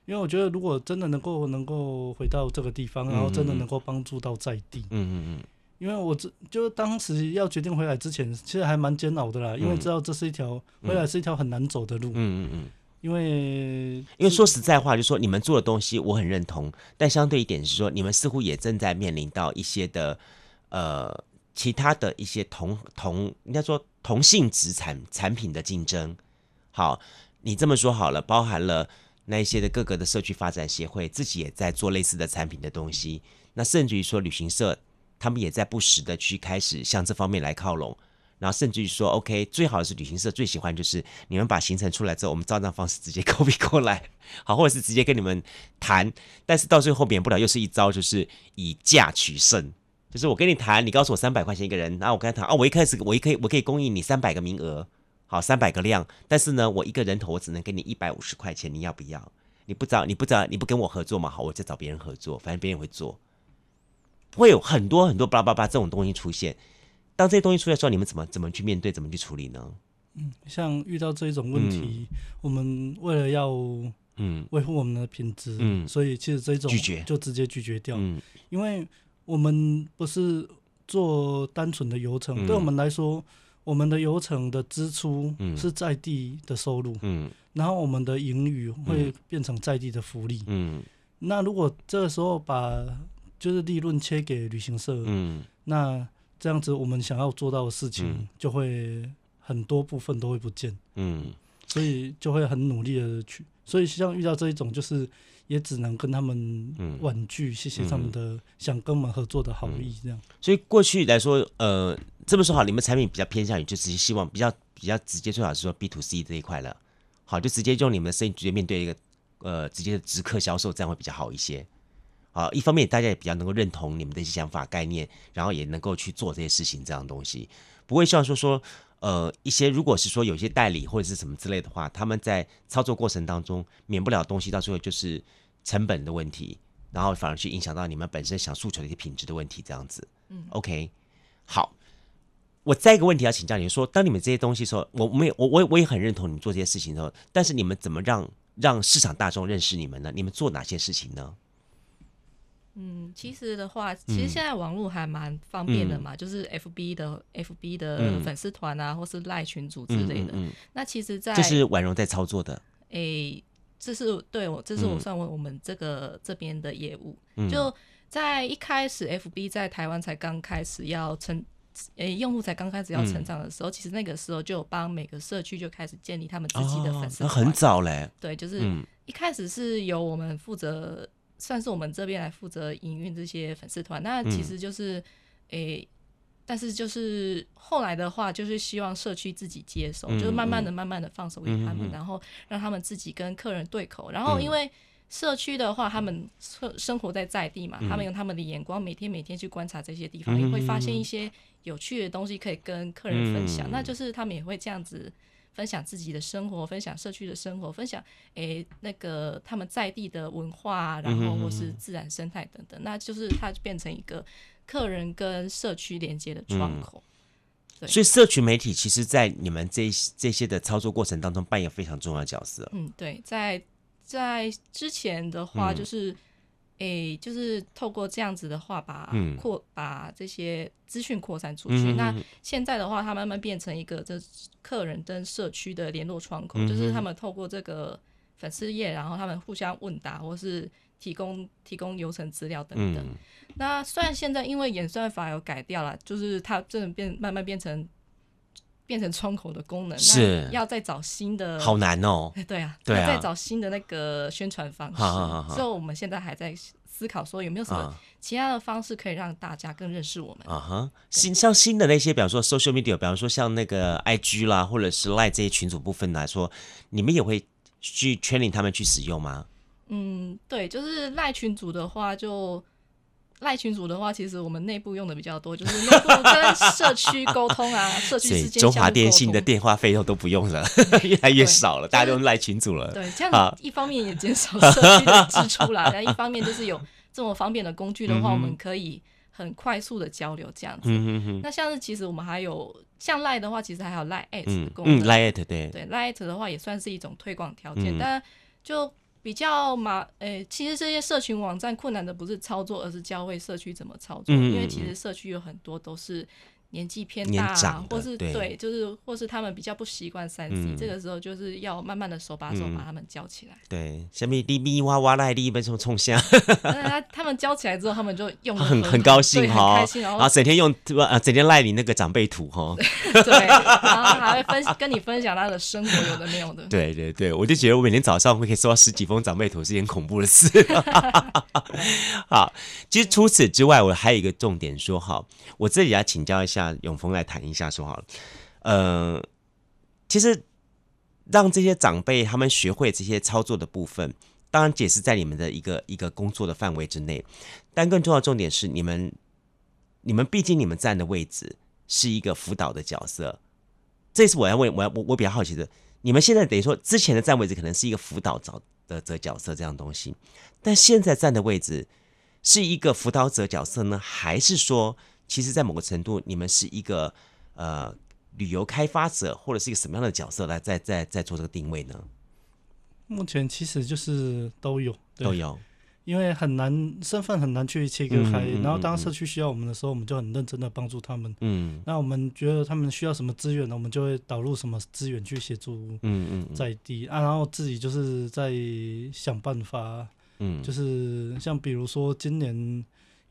因为我觉得如果真的能够能够回到这个地方，然后真的能够帮助到在地，嗯嗯嗯。因为我这就当时要决定回来之前，其实还蛮煎熬的啦，嗯、因为知道这是一条回来是一条很难走的路。嗯嗯嗯。因为，因为说实在话，就是说你们做的东西我很认同，但相对一点是说，你们似乎也正在面临到一些的，呃，其他的一些同同应该说同性质产产品的竞争。好，你这么说好了，包含了那一些的各个的社区发展协会自己也在做类似的产品的东西，那甚至于说旅行社他们也在不时的去开始向这方面来靠拢。然后甚至于说，OK，最好的是旅行社最喜欢就是你们把行程出来之后，我们照这样方式直接 copy 过来，好，或者是直接跟你们谈，但是到最后免不了又是一招，就是以价取胜，就是我跟你谈，你告诉我三百块钱一个人，然后我跟他谈，哦，我一开始我一可以我可以供应你三百个名额，好，三百个量，但是呢，我一个人头我只能给你一百五十块钱，你要不要？你不知道你不知道你不跟我合作嘛？好，我再找别人合作，反正别人会做，会有很多很多巴拉巴拉这种东西出现。当这些东西出来的时候，你们怎么怎么去面对，怎么去处理呢？嗯，像遇到这一种问题，嗯、我们为了要嗯。维护我们的品质，嗯，所以其实这种拒绝。就直接拒绝掉，嗯，因为我们不是做单纯的游程，嗯、对我们来说，我们的游程的支出是在地的收入，嗯，然后我们的盈余会变成在地的福利，嗯，那如果这个时候把就是利润切给旅行社，嗯，那这样子，我们想要做到的事情，就会很多部分都会不见。嗯，所以就会很努力的去。所以像遇到这一种，就是也只能跟他们婉拒，谢谢他们的想跟我们合作的好意。这样。所以过去来说，呃，这么说好，你们产品比较偏向于，就是希望比较比较直接，最好是说 B to C 这一块了。好，就直接用你们的生意直接面对一个呃直接的直客销售，这样会比较好一些。啊，一方面大家也比较能够认同你们的一些想法概念，然后也能够去做这些事情，这样的东西不会像说说，呃，一些如果是说有些代理或者是什么之类的话，他们在操作过程当中免不了东西，到最后就是成本的问题，然后反而去影响到你们本身想诉求的一些品质的问题，这样子。嗯，OK，好，我再一个问题要请教你说，当你们这些东西的时候，我没有，我我我也很认同你们做这些事情的时候，但是你们怎么让让市场大众认识你们呢？你们做哪些事情呢？嗯，其实的话，其实现在网络还蛮方便的嘛，嗯、就是 F B 的 F B 的粉丝团啊，嗯、或是赖群组之类的。那其实在，在这是婉容在操作的。诶、欸，这是对我，这是我算为我们这个、嗯、这边的业务。嗯、就在一开始，F B 在台湾才刚开始要成，诶、欸，用户才刚开始要成长的时候，嗯、其实那个时候就有帮每个社区就开始建立他们自己的粉丝团、哦。那很早嘞。对，就是一开始是由我们负责。算是我们这边来负责营运这些粉丝团，那其实就是，诶、嗯欸，但是就是后来的话，就是希望社区自己接手，嗯、就是慢慢的、慢慢的放手给他们，嗯、然后让他们自己跟客人对口。然后因为社区的话，他们生生活在在地嘛，嗯、他们用他们的眼光，每天每天去观察这些地方，也会发现一些有趣的东西可以跟客人分享。嗯、那就是他们也会这样子。分享自己的生活，分享社区的生活，分享诶那个他们在地的文化，然后或是自然生态等等，那就是它就变成一个客人跟社区连接的窗口。嗯所以，社群媒体其实，在你们这这些的操作过程当中，扮演非常重要的角色。嗯，对，在在之前的话，就是，嗯欸，就是透过这样子的话把，把、嗯、扩把这些资讯扩散出去。嗯、那现在的话，它慢慢变成一个这客人跟社区的联络窗口，嗯、就是他们透过这个粉丝页，然后他们互相问答，或是提供提供流程资料等等。嗯那虽然现在因为演算法有改掉了，就是它真的变慢慢变成变成窗口的功能，是要再找新的，好难哦。对啊，对啊，再找新的那个宣传方式。所以我们现在还在思考说有没有什么其他的方式可以让大家更认识我们。啊哈，新像新的那些，比方说 social media，比方说像那个 IG 啦，或者是 Line 这些群组部分来说，你们也会去 training 他们去使用吗？嗯，对，就是 Line 群组的话就。赖群组的话，其实我们内部用的比较多，就是内部跟社区沟通啊，社区之间中华电信的电话费用都不用了，越来越少了，大家都赖群组了。对，这样一方面也减少社区的支出啦，但一方面就是有这么方便的工具的话，我们可以很快速的交流这样子。嗯、那像是其实我们还有像赖的话，其实还有赖 at 功能。赖 at 对对赖 at 的话也算是一种推广条件，嗯、但就。比较麻，诶、欸，其实这些社群网站困难的不是操作，而是教会社区怎么操作。嗯、因为其实社区有很多都是。年纪偏大，或是对，对，就是或是他们比较不习惯三 C，嗯、这个时候就是要慢慢的手把手把他们教起来。嗯、对，下面滴咪哇哇来滴被冲冲下。他他们教起来之后，他们就用很很，很高兴哈，很开心，然后整天用呃整天赖你那个长辈图哈。对，然后还会分跟你分享他的生活，有的没有的。对对对，我就觉得我每天早上会可以收到十几封长辈图是一件恐怖的事。好，其实除此之外，我还有一个重点说哈，我这里要请教一下永丰来谈。一下说好了，呃，其实让这些长辈他们学会这些操作的部分，当然解释在你们的一个一个工作的范围之内。但更重要的重点是，你们你们毕竟你们站的位置是一个辅导的角色，这是我要问，我要我我比较好奇的，你们现在等于说之前的站位置可能是一个辅导者的这角色这样东西，但现在站的位置是一个辅导者角色呢，还是说，其实在某个程度你们是一个？呃，旅游开发者或者是一个什么样的角色来在在在做这个定位呢？目前其实就是都有，都有，因为很难身份很难去切割开。嗯嗯嗯、然后当社区需要我们的时候，我们就很认真的帮助他们。嗯，那我们觉得他们需要什么资源呢？我们就会导入什么资源去协助。嗯嗯，在地啊，然后自己就是在想办法。嗯，就是像比如说今年。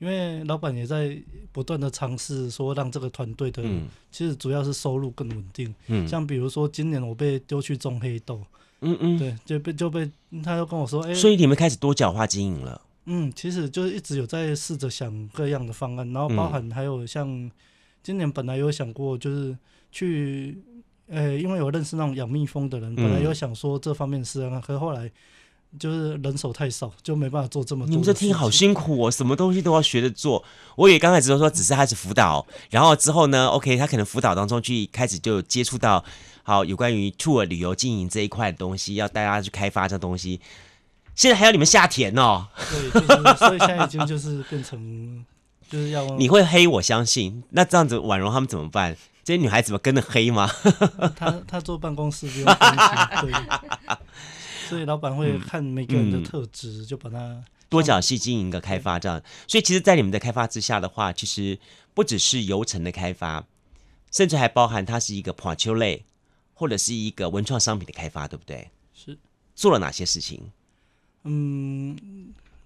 因为老板也在不断的尝试，说让这个团队的，其实主要是收入更稳定。嗯，像比如说今年我被丢去种黑豆，嗯嗯，对，就被就被他就跟我说，哎，所以你们开始多角化经营了。嗯，其实就是一直有在试着想各样的方案，然后包含还有像今年本来有想过就是去，呃，因为有认识那种养蜜蜂的人，本来有想说这方面的事啊，可是后来。就是人手太少，就没办法做这么多。你们这听好辛苦哦，什么东西都要学着做。我以为刚开始都说只是开始辅导，然后之后呢，OK，他可能辅导当中去开始就接触到好有关于 tour 旅游经营这一块的东西，要大家去开发这东西。现在还要你们下田哦。对，就是所以现在已经就是变成就是要你会黑，我相信。那这样子婉容他们怎么办？这些女孩子们跟着黑吗？她她坐办公室不用担心。对。所以老板会看每个人的特质，就把它多角系经营一个开发这样。所以其实，在你们的开发之下的话，其实不只是游程的开发，甚至还包含它是一个环球类或者是一个文创商品的开发，对不对？是做了哪些事情？嗯，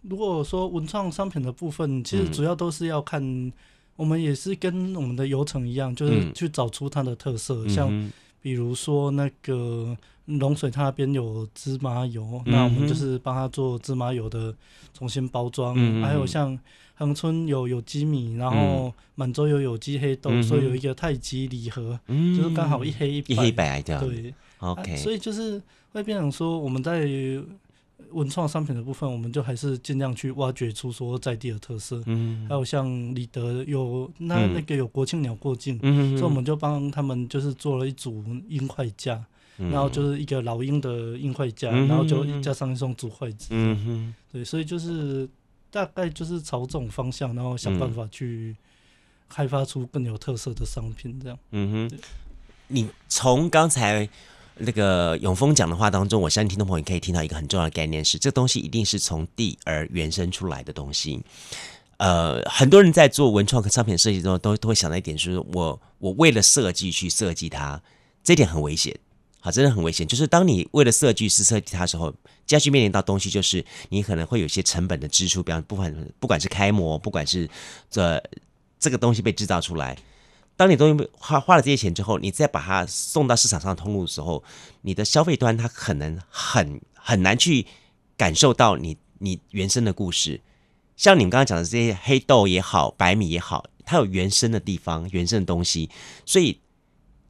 如果说文创商品的部分，其实主要都是要看，嗯、我们也是跟我们的游程一样，就是去找出它的特色，嗯、像比如说那个。龙水它那边有芝麻油，嗯、那我们就是帮他做芝麻油的重新包装。嗯、还有像恒春有有机米，然后满洲有有机黑豆，嗯、所以有一个太极礼盒，嗯、就是刚好一黑一白。一黑一白这样。对，OK、啊。所以就是会变成说，我们在文创商品的部分，我们就还是尽量去挖掘出说在地的特色。嗯。还有像李德有那那个有国庆鸟过境，嗯、所以我们就帮他们就是做了一组鹰块架。然后就是一个老鹰的鹰喙架，然后就加上一双竹筷子。嗯哼，对，所以就是大概就是朝这种方向，然后想办法去开发出更有特色的商品，这样。嗯哼，你从刚才。那个永峰讲的话当中，我相信听众朋友可以听到一个很重要的概念是，这东西一定是从地而原生出来的东西。呃，很多人在做文创和商品设计中，都都会想到一点，就是我我为了设计去设计它，这点很危险，好，真的很危险。就是当你为了设计师设计它的时候，家具面临到东西就是你可能会有一些成本的支出，比方不管不管是开模，不管是这这个东西被制造出来。当你东西花花了这些钱之后，你再把它送到市场上通路的时候，你的消费端它可能很很难去感受到你你原生的故事。像你们刚刚讲的这些黑豆也好，白米也好，它有原生的地方，原生的东西。所以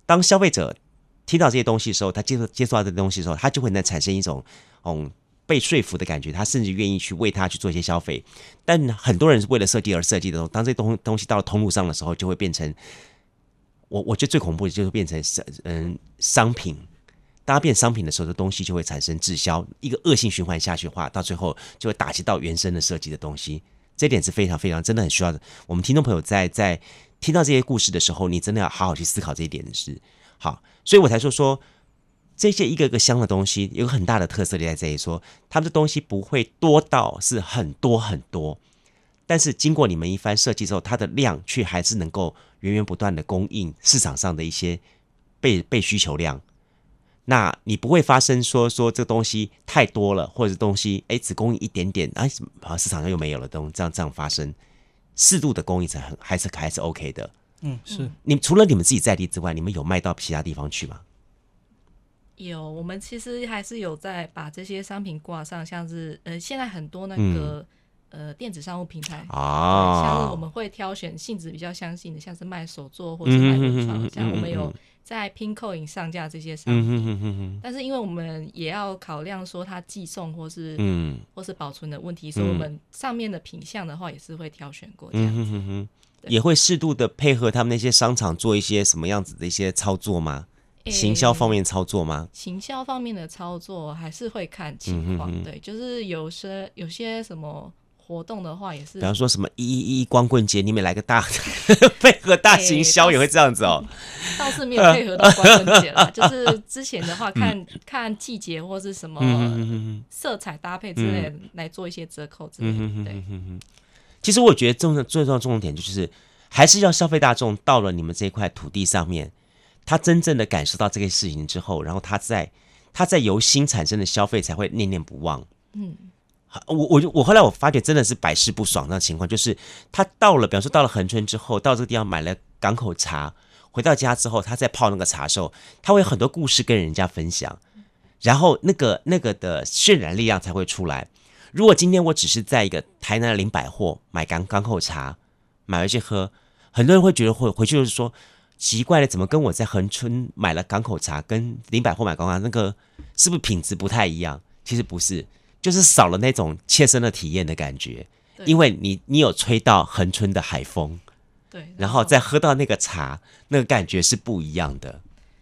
当消费者听到这些东西的时候，他接受接受到这些东西的时候，他就会能产生一种嗯被说服的感觉，他甚至愿意去为他去做一些消费。但很多人是为了设计而设计的时候，当这东东西到了通路上的时候，就会变成。我我觉得最恐怖的就是变成商嗯商品，当它变商品的时候，这东西就会产生滞销，一个恶性循环下去的话，到最后就会打击到原生的设计的东西。这点是非常非常真的很需要的。我们听众朋友在在听到这些故事的时候，你真的要好好去思考这一点的是好，所以我才说说这些一个个香的东西有很大的特色，就在这里说，他们的东西不会多到是很多很多。但是经过你们一番设计之后，它的量却还是能够源源不断的供应市场上的一些被被需求量。那你不会发生说说这东西太多了，或者东西哎只供应一点点，哎啊市场上又没有了，东这样这样发生，适度的供应才很还是还是 OK 的。嗯，是。你除了你们自己在地之外，你们有卖到其他地方去吗？有，我们其实还是有在把这些商品挂上，像是呃现在很多那个。嗯。呃，电子商务平台。啊，像是我们会挑选性质比较相近的，像是卖手作或是卖文创，嗯、像我们有在 Pinkoi 上架这些商品。嗯、哼哼哼，但是因为我们也要考量说它寄送或是嗯。或是保存的问题，所以我们上面的品相的话也是会挑选过这样子，嗯、也会适度的配合他们那些商场做一些什么样子的一些操作吗？欸、行销方面操作吗？行销方面的操作还是会看情况，嗯、哼哼对，就是有些有些什么。活动的话也是，比方说什么一一一光棍节，你们来个大 配合大行销也会这样子哦。倒是没有配合到光棍节了，就是之前的话看，看 看季节或是什么色彩搭配之类的来做一些折扣之类的。对，其实我觉得重最重要的重点就是，还是要消费大众到了你们这块土地上面，他真正的感受到这个事情之后，然后他在他在由心产生的消费才会念念不忘。嗯。我我就我后来我发觉真的是百试不爽那情况，就是他到了，比方说到了恒春之后，到这个地方买了港口茶，回到家之后，他在泡那个茶的时候，他会有很多故事跟人家分享，然后那个那个的渲染力量才会出来。如果今天我只是在一个台南的林百货买港港口茶，买回去喝，很多人会觉得会回去就是说奇怪了，怎么跟我在恒春买了港口茶，跟林百货买港口茶那个是不是品质不太一样？其实不是。就是少了那种切身的体验的感觉，因为你你有吹到恒春的海风，对，然后，再喝到那个茶，那个感觉是不一样的，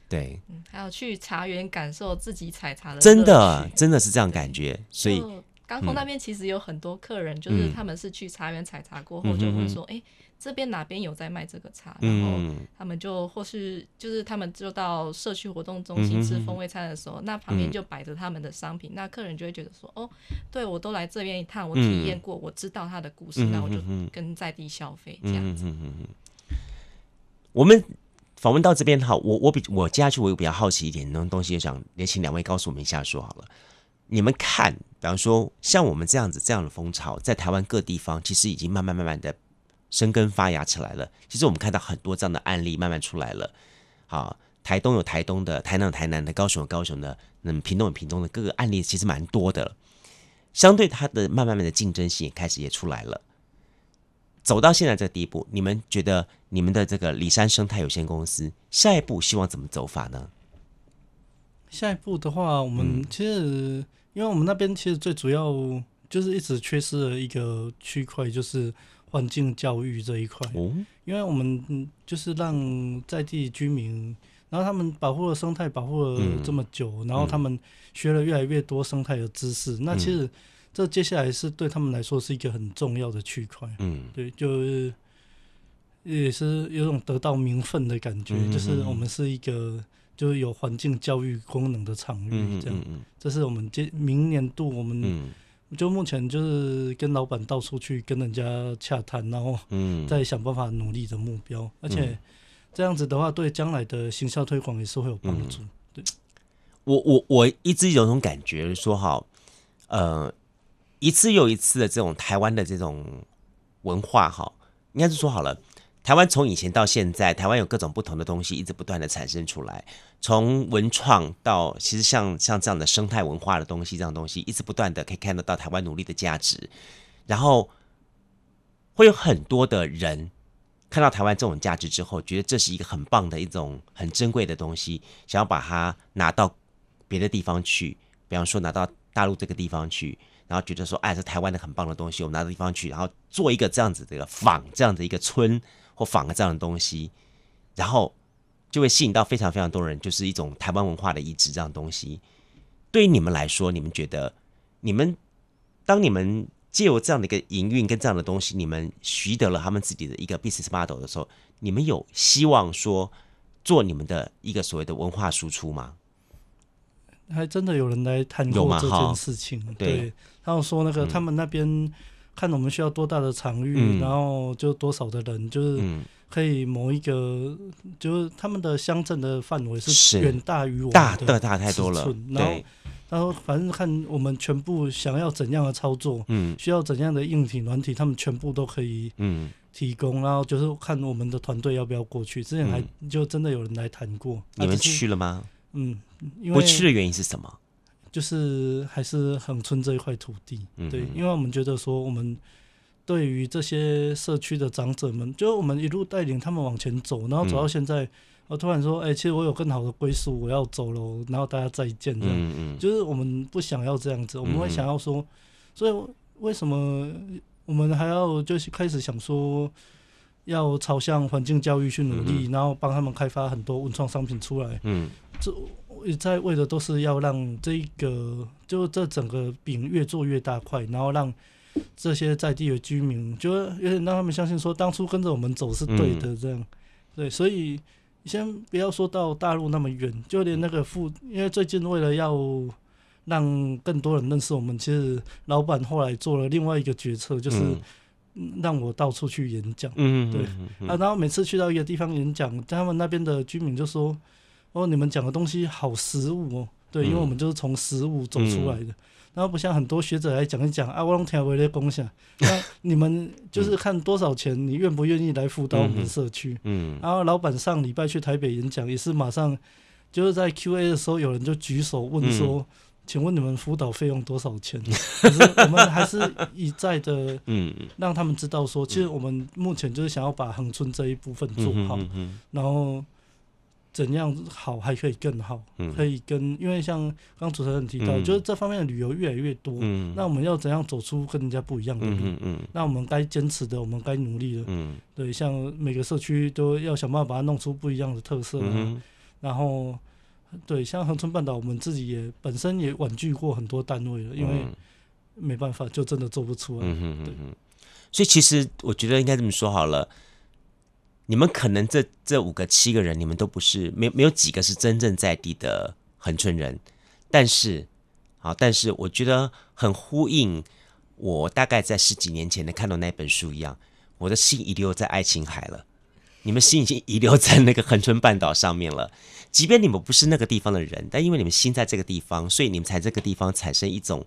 对。嗯，还有去茶园感受自己采茶的，真的真的是这样感觉，所以港口那边其实有很多客人，嗯、就是他们是去茶园采茶过后就会说，哎、嗯。这边哪边有在卖这个茶，然后他们就或是就是他们就到社区活动中心吃风味餐的时候，那旁边就摆着他们的商品，那客人就会觉得说，哦，对我都来这边一趟，我体验过，我知道他的故事，那我就跟在地消费这样子。我们访问到这边哈，我我比我接下去我有比较好奇一点那种东西，想也请两位告诉我们一下说好了，你们看，比方说像我们这样子这样的风潮，在台湾各地方其实已经慢慢慢慢的。生根发芽起来了。其实我们看到很多这样的案例慢慢出来了。好，台东有台东的，台南有台南的，高雄有高雄的，那么屏东有屏东的，各个案例其实蛮多的。相对它的慢慢慢的竞争性也开始也出来了。走到现在这个地步，你们觉得你们的这个里山生态有限公司下一步希望怎么走法呢？下一步的话，我们其实、嗯、因为我们那边其实最主要就是一直缺失了一个区块，就是。环境教育这一块，因为我们就是让在地居民，然后他们保护了生态，保护了这么久，嗯、然后他们学了越来越多生态的知识。嗯、那其实这接下来是对他们来说是一个很重要的区块。嗯，对，就是也是有种得到名分的感觉，嗯、就是我们是一个就是有环境教育功能的场域。这样，嗯嗯嗯、这是我们今明年度我们。嗯就目前就是跟老板到处去跟人家洽谈，然后再想办法努力的目标。嗯、而且这样子的话，对将来的行销推广也是会有帮助。嗯、对，我我我一直有种感觉说，哈，呃，一次又一次的这种台湾的这种文化，哈，应该是说好了。台湾从以前到现在，台湾有各种不同的东西一直不断的产生出来，从文创到其实像像这样的生态文化的东西，这样东西一直不断的可以看得到台湾努力的价值，然后会有很多的人看到台湾这种价值之后，觉得这是一个很棒的一种很珍贵的东西，想要把它拿到别的地方去，比方说拿到大陆这个地方去。然后觉得说，哎，这台湾的很棒的东西，我们拿到地方去，然后做一个这样子的仿这样的一个村或仿个这样的东西，然后就会吸引到非常非常多人，就是一种台湾文化的移植这样的东西。对于你们来说，你们觉得，你们当你们借由这样的一个营运跟这样的东西，你们习得了他们自己的一个 business model 的时候，你们有希望说做你们的一个所谓的文化输出吗？还真的有人来谈过这件事情，对。对他们说那个，他们那边看我们需要多大的场域，嗯、然后就多少的人，就是可以某一个，嗯、就是他们的乡镇的范围是远大于我们的大，大太多了。然后然后，反正看我们全部想要怎样的操作，嗯，需要怎样的硬体、软体，他们全部都可以提供。然后就是看我们的团队要不要过去。之前还就真的有人来谈过，你们去了吗？嗯，因为不去的原因是什么？就是还是恒春这一块土地，对，因为我们觉得说，我们对于这些社区的长者们，就我们一路带领他们往前走，然后走到现在，我突然说，哎，其实我有更好的归宿，我要走了，然后大家再见，这样，就是我们不想要这样子，我们会想要说，所以为什么我们还要就是开始想说，要朝向环境教育去努力，然后帮他们开发很多文创商品出来，嗯，这。在为的都是要让这个，就这整个饼越做越大块，然后让这些在地的居民，就有点让他们相信说，当初跟着我们走是对的，这样，嗯、对，所以先不要说到大陆那么远，就连那个副，因为最近为了要让更多人认识我们，其实老板后来做了另外一个决策，就是让我到处去演讲，嗯，对，啊，然后每次去到一个地方演讲，他们那边的居民就说。哦，你们讲的东西好实务哦，对，因为我们就是从实务走出来的，嗯、然后不像很多学者来讲一讲啊，我拢听回来共享。那你们就是看多少钱，你愿不愿意来辅导我们的社区？嗯，然后老板上礼拜去台北演讲，也是马上就是在 Q&A 的时候，有人就举手问说：“嗯、请问你们辅导费用多少钱？” 可是我们还是一再的，嗯，让他们知道说，其实我们目前就是想要把恒春这一部分做好，然后。怎样好还可以更好，嗯、可以跟，因为像刚主持人提到，嗯、就是这方面的旅游越来越多，嗯、那我们要怎样走出跟人家不一样的路？嗯嗯、那我们该坚持的，我们该努力的，嗯、对，像每个社区都要想办法把它弄出不一样的特色，嗯、然后对，像恒春半岛，我们自己也本身也婉拒过很多单位了，因为没办法，就真的做不出来。嗯、嗯嗯，所以其实我觉得应该这么说好了。你们可能这这五个七个人，你们都不是没没有几个是真正在地的恒春人，但是，好，但是我觉得很呼应我大概在十几年前的看到那本书一样，我的心遗留在爱琴海了，你们心已经遗留在那个恒春半岛上面了。即便你们不是那个地方的人，但因为你们心在这个地方，所以你们才这个地方产生一种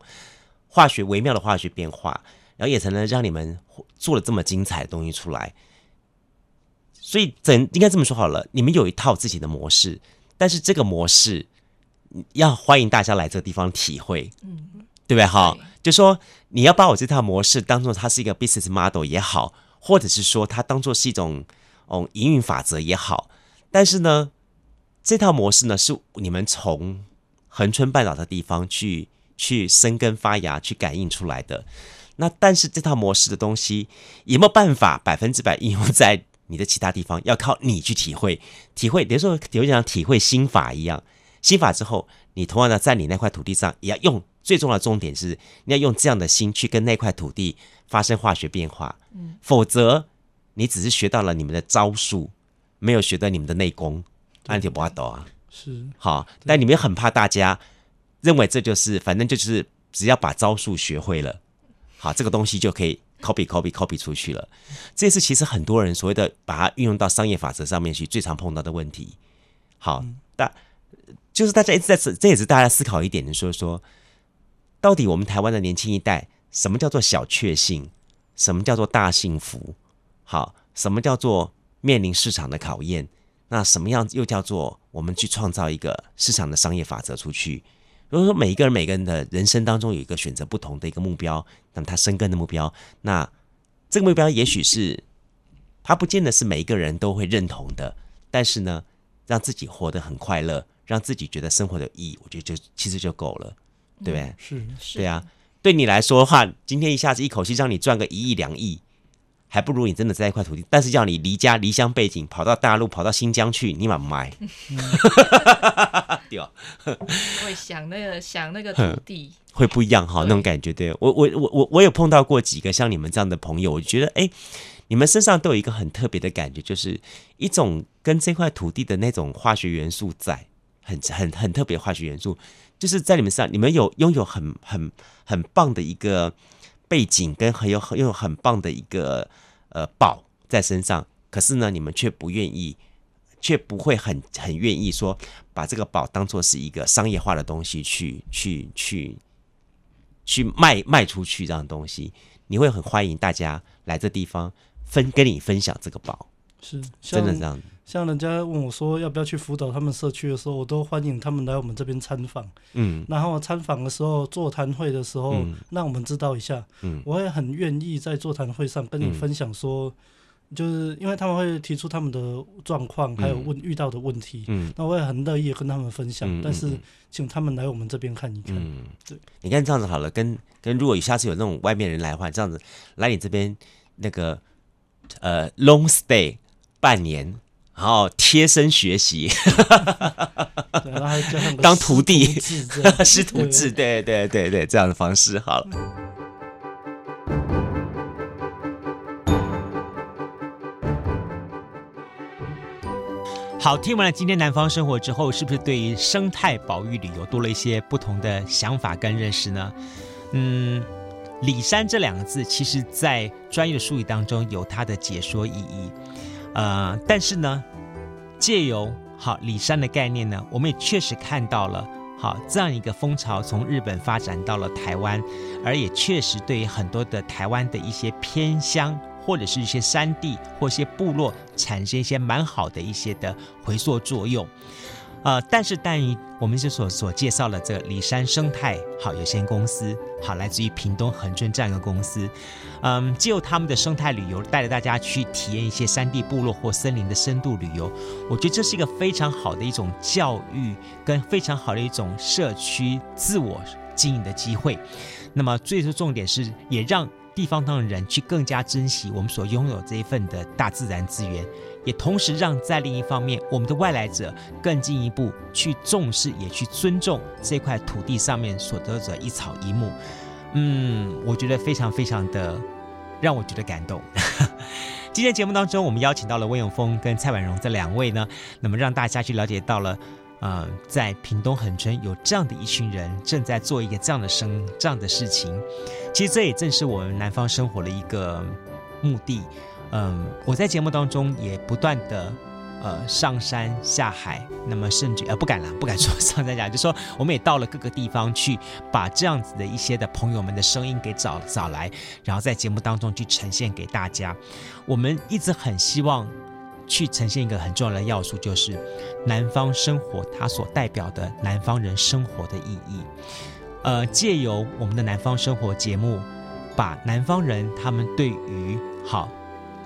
化学微妙的化学变化，然后也才能让你们做了这么精彩的东西出来。所以，整应该这么说好了？你们有一套自己的模式，但是这个模式要欢迎大家来这个地方体会，嗯，对不对？哈，就说你要把我这套模式当做它是一个 business model 也好，或者是说它当做是一种哦营运法则也好，但是呢，这套模式呢是你们从恒春半岛的地方去去生根发芽、去感应出来的。那但是这套模式的东西有没有办法百分之百应用在？你的其他地方，要靠你去体会，体会，比如说有点像体会心法一样，心法之后，你同样的在你那块土地上，也要用最重要的重点是，你要用这样的心去跟那块土地发生化学变化，嗯，否则你只是学到了你们的招数，没有学到你们的内功，那就不阿斗啊，是。好，但你们很怕大家认为这就是，反正就是只要把招数学会了，好，这个东西就可以。Copy copy copy 出去了，这是其实很多人所谓的把它运用到商业法则上面去，最常碰到的问题。好，大就是大家一直在这，这也是大家思考一点的，说说到底我们台湾的年轻一代，什么叫做小确幸？什么叫做大幸福？好，什么叫做面临市场的考验？那什么样又叫做我们去创造一个市场的商业法则出去？如果说每一个人每个人的人生当中有一个选择不同的一个目标，那么他生根的目标，那这个目标也许是他不见得是每一个人都会认同的，但是呢，让自己活得很快乐，让自己觉得生活的意义，我觉得就其实就够了，对不对？嗯、是，对啊，对你来说的话，今天一下子一口气让你赚个一亿两亿。还不如你真的在一块土地，但是要你离家离乡背景，跑到大陆，跑到新疆去，你蛮卖，对吧？会想那个想那个土地，会不一样哈，那种感觉。对我我我我我有碰到过几个像你们这样的朋友，我觉得哎，你们身上都有一个很特别的感觉，就是一种跟这块土地的那种化学元素在，很很很特别化学元素，就是在你们身上，你们有拥有很很很棒的一个。背景跟很有很有很棒的一个呃宝在身上，可是呢，你们却不愿意，却不会很很愿意说把这个宝当做是一个商业化的东西去去去去卖卖出去这样的东西，你会很欢迎大家来这地方分跟你分享这个宝，是真的这样。像人家问我说要不要去辅导他们社区的时候，我都欢迎他们来我们这边参访。嗯，然后参访的时候、座谈会的时候，嗯、让我们知道一下。嗯，我也很愿意在座谈会上跟你分享说，嗯、就是因为他们会提出他们的状况，还有问遇到的问题。嗯，那我也很乐意跟他们分享。嗯、但是请他们来我们这边看一看。嗯，对，你看这样子好了，跟跟如果下次有那种外面人来的话，这样子来你这边那个呃 long stay 半年。然后贴身学习，当徒弟，师徒制，对对对对，这样的方式好了。好，听完了今天南方生活之后，是不是对于生态保育旅游多了一些不同的想法跟认识呢？嗯，里山这两个字，其实在专业的术语当中有它的解说意义。呃，但是呢，借由好里山的概念呢，我们也确实看到了好这样一个风潮从日本发展到了台湾，而也确实对于很多的台湾的一些偏乡或者是一些山地或一些部落产生一些蛮好的一些的回溯作用。呃，但是，但于我们就所所介绍的这个里山生态好有限公司，好，来自于屏东恒春这样一个公司，嗯，借由他们的生态旅游，带着大家去体验一些山地部落或森林的深度旅游，我觉得这是一个非常好的一种教育，跟非常好的一种社区自我经营的机会。那么，最终重点是，也让地方上的人去更加珍惜我们所拥有这一份的大自然资源。也同时让在另一方面，我们的外来者更进一步去重视，也去尊重这块土地上面所得者一草一木。嗯，我觉得非常非常的让我觉得感动。今天节目当中，我们邀请到了温永峰跟蔡婉蓉这两位呢，那么让大家去了解到了，呃，在屏东恒春有这样的一群人正在做一个这样的生这样的事情。其实这也正是我们南方生活的一个目的。嗯，我在节目当中也不断的呃上山下海，那么甚至呃不敢了，不敢说上山下，就说我们也到了各个地方去，把这样子的一些的朋友们的声音给找找来，然后在节目当中去呈现给大家。我们一直很希望去呈现一个很重要的要素，就是南方生活它所代表的南方人生活的意义。呃，借由我们的南方生活节目，把南方人他们对于好。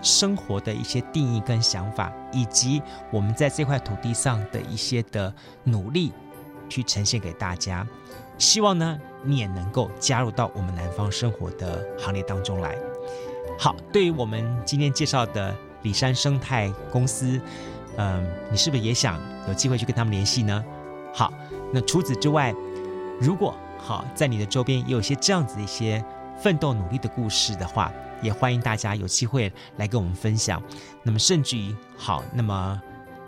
生活的一些定义跟想法，以及我们在这块土地上的一些的努力，去呈现给大家。希望呢，你也能够加入到我们南方生活的行列当中来。好，对于我们今天介绍的里山生态公司，嗯，你是不是也想有机会去跟他们联系呢？好，那除此之外，如果好在你的周边也有一些这样子一些奋斗努力的故事的话，也欢迎大家有机会来跟我们分享。那么甚至于好，那么。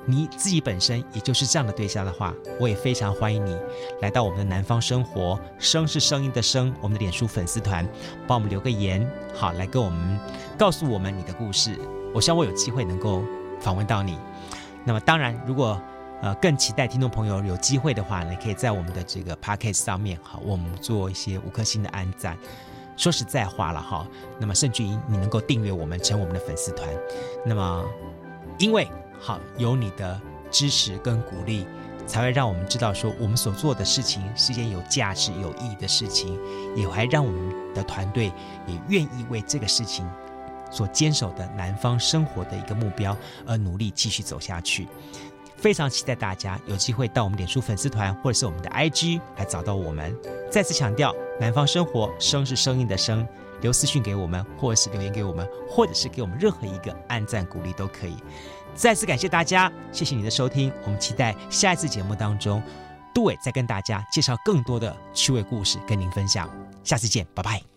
你自己本身也就是这样的对象的话，我也非常欢迎你来到我们的南方生活，声是声音的声，我们的脸书粉丝团，帮我们留个言，好，来跟我们告诉我们你的故事。我希望我有机会能够访问到你。那么当然，如果呃更期待听众朋友有机会的话呢，可以在我们的这个 podcast 上面，好，我们做一些五颗星的安赞。说实在话了哈，那么甚至于你能够订阅我们，成我们的粉丝团。那么因为。好，有你的支持跟鼓励，才会让我们知道说我们所做的事情是件有价值、有意义的事情，也还让我们的团队也愿意为这个事情所坚守的南方生活的一个目标而努力继续走下去。非常期待大家有机会到我们脸书粉丝团或者是我们的 IG 来找到我们。再次强调，南方生活，声是声音的声，留私讯给我们，或者是留言给我们，或者是给我们任何一个按赞鼓励都可以。再次感谢大家，谢谢你的收听。我们期待下一次节目当中，杜伟再跟大家介绍更多的趣味故事跟您分享。下次见，拜拜。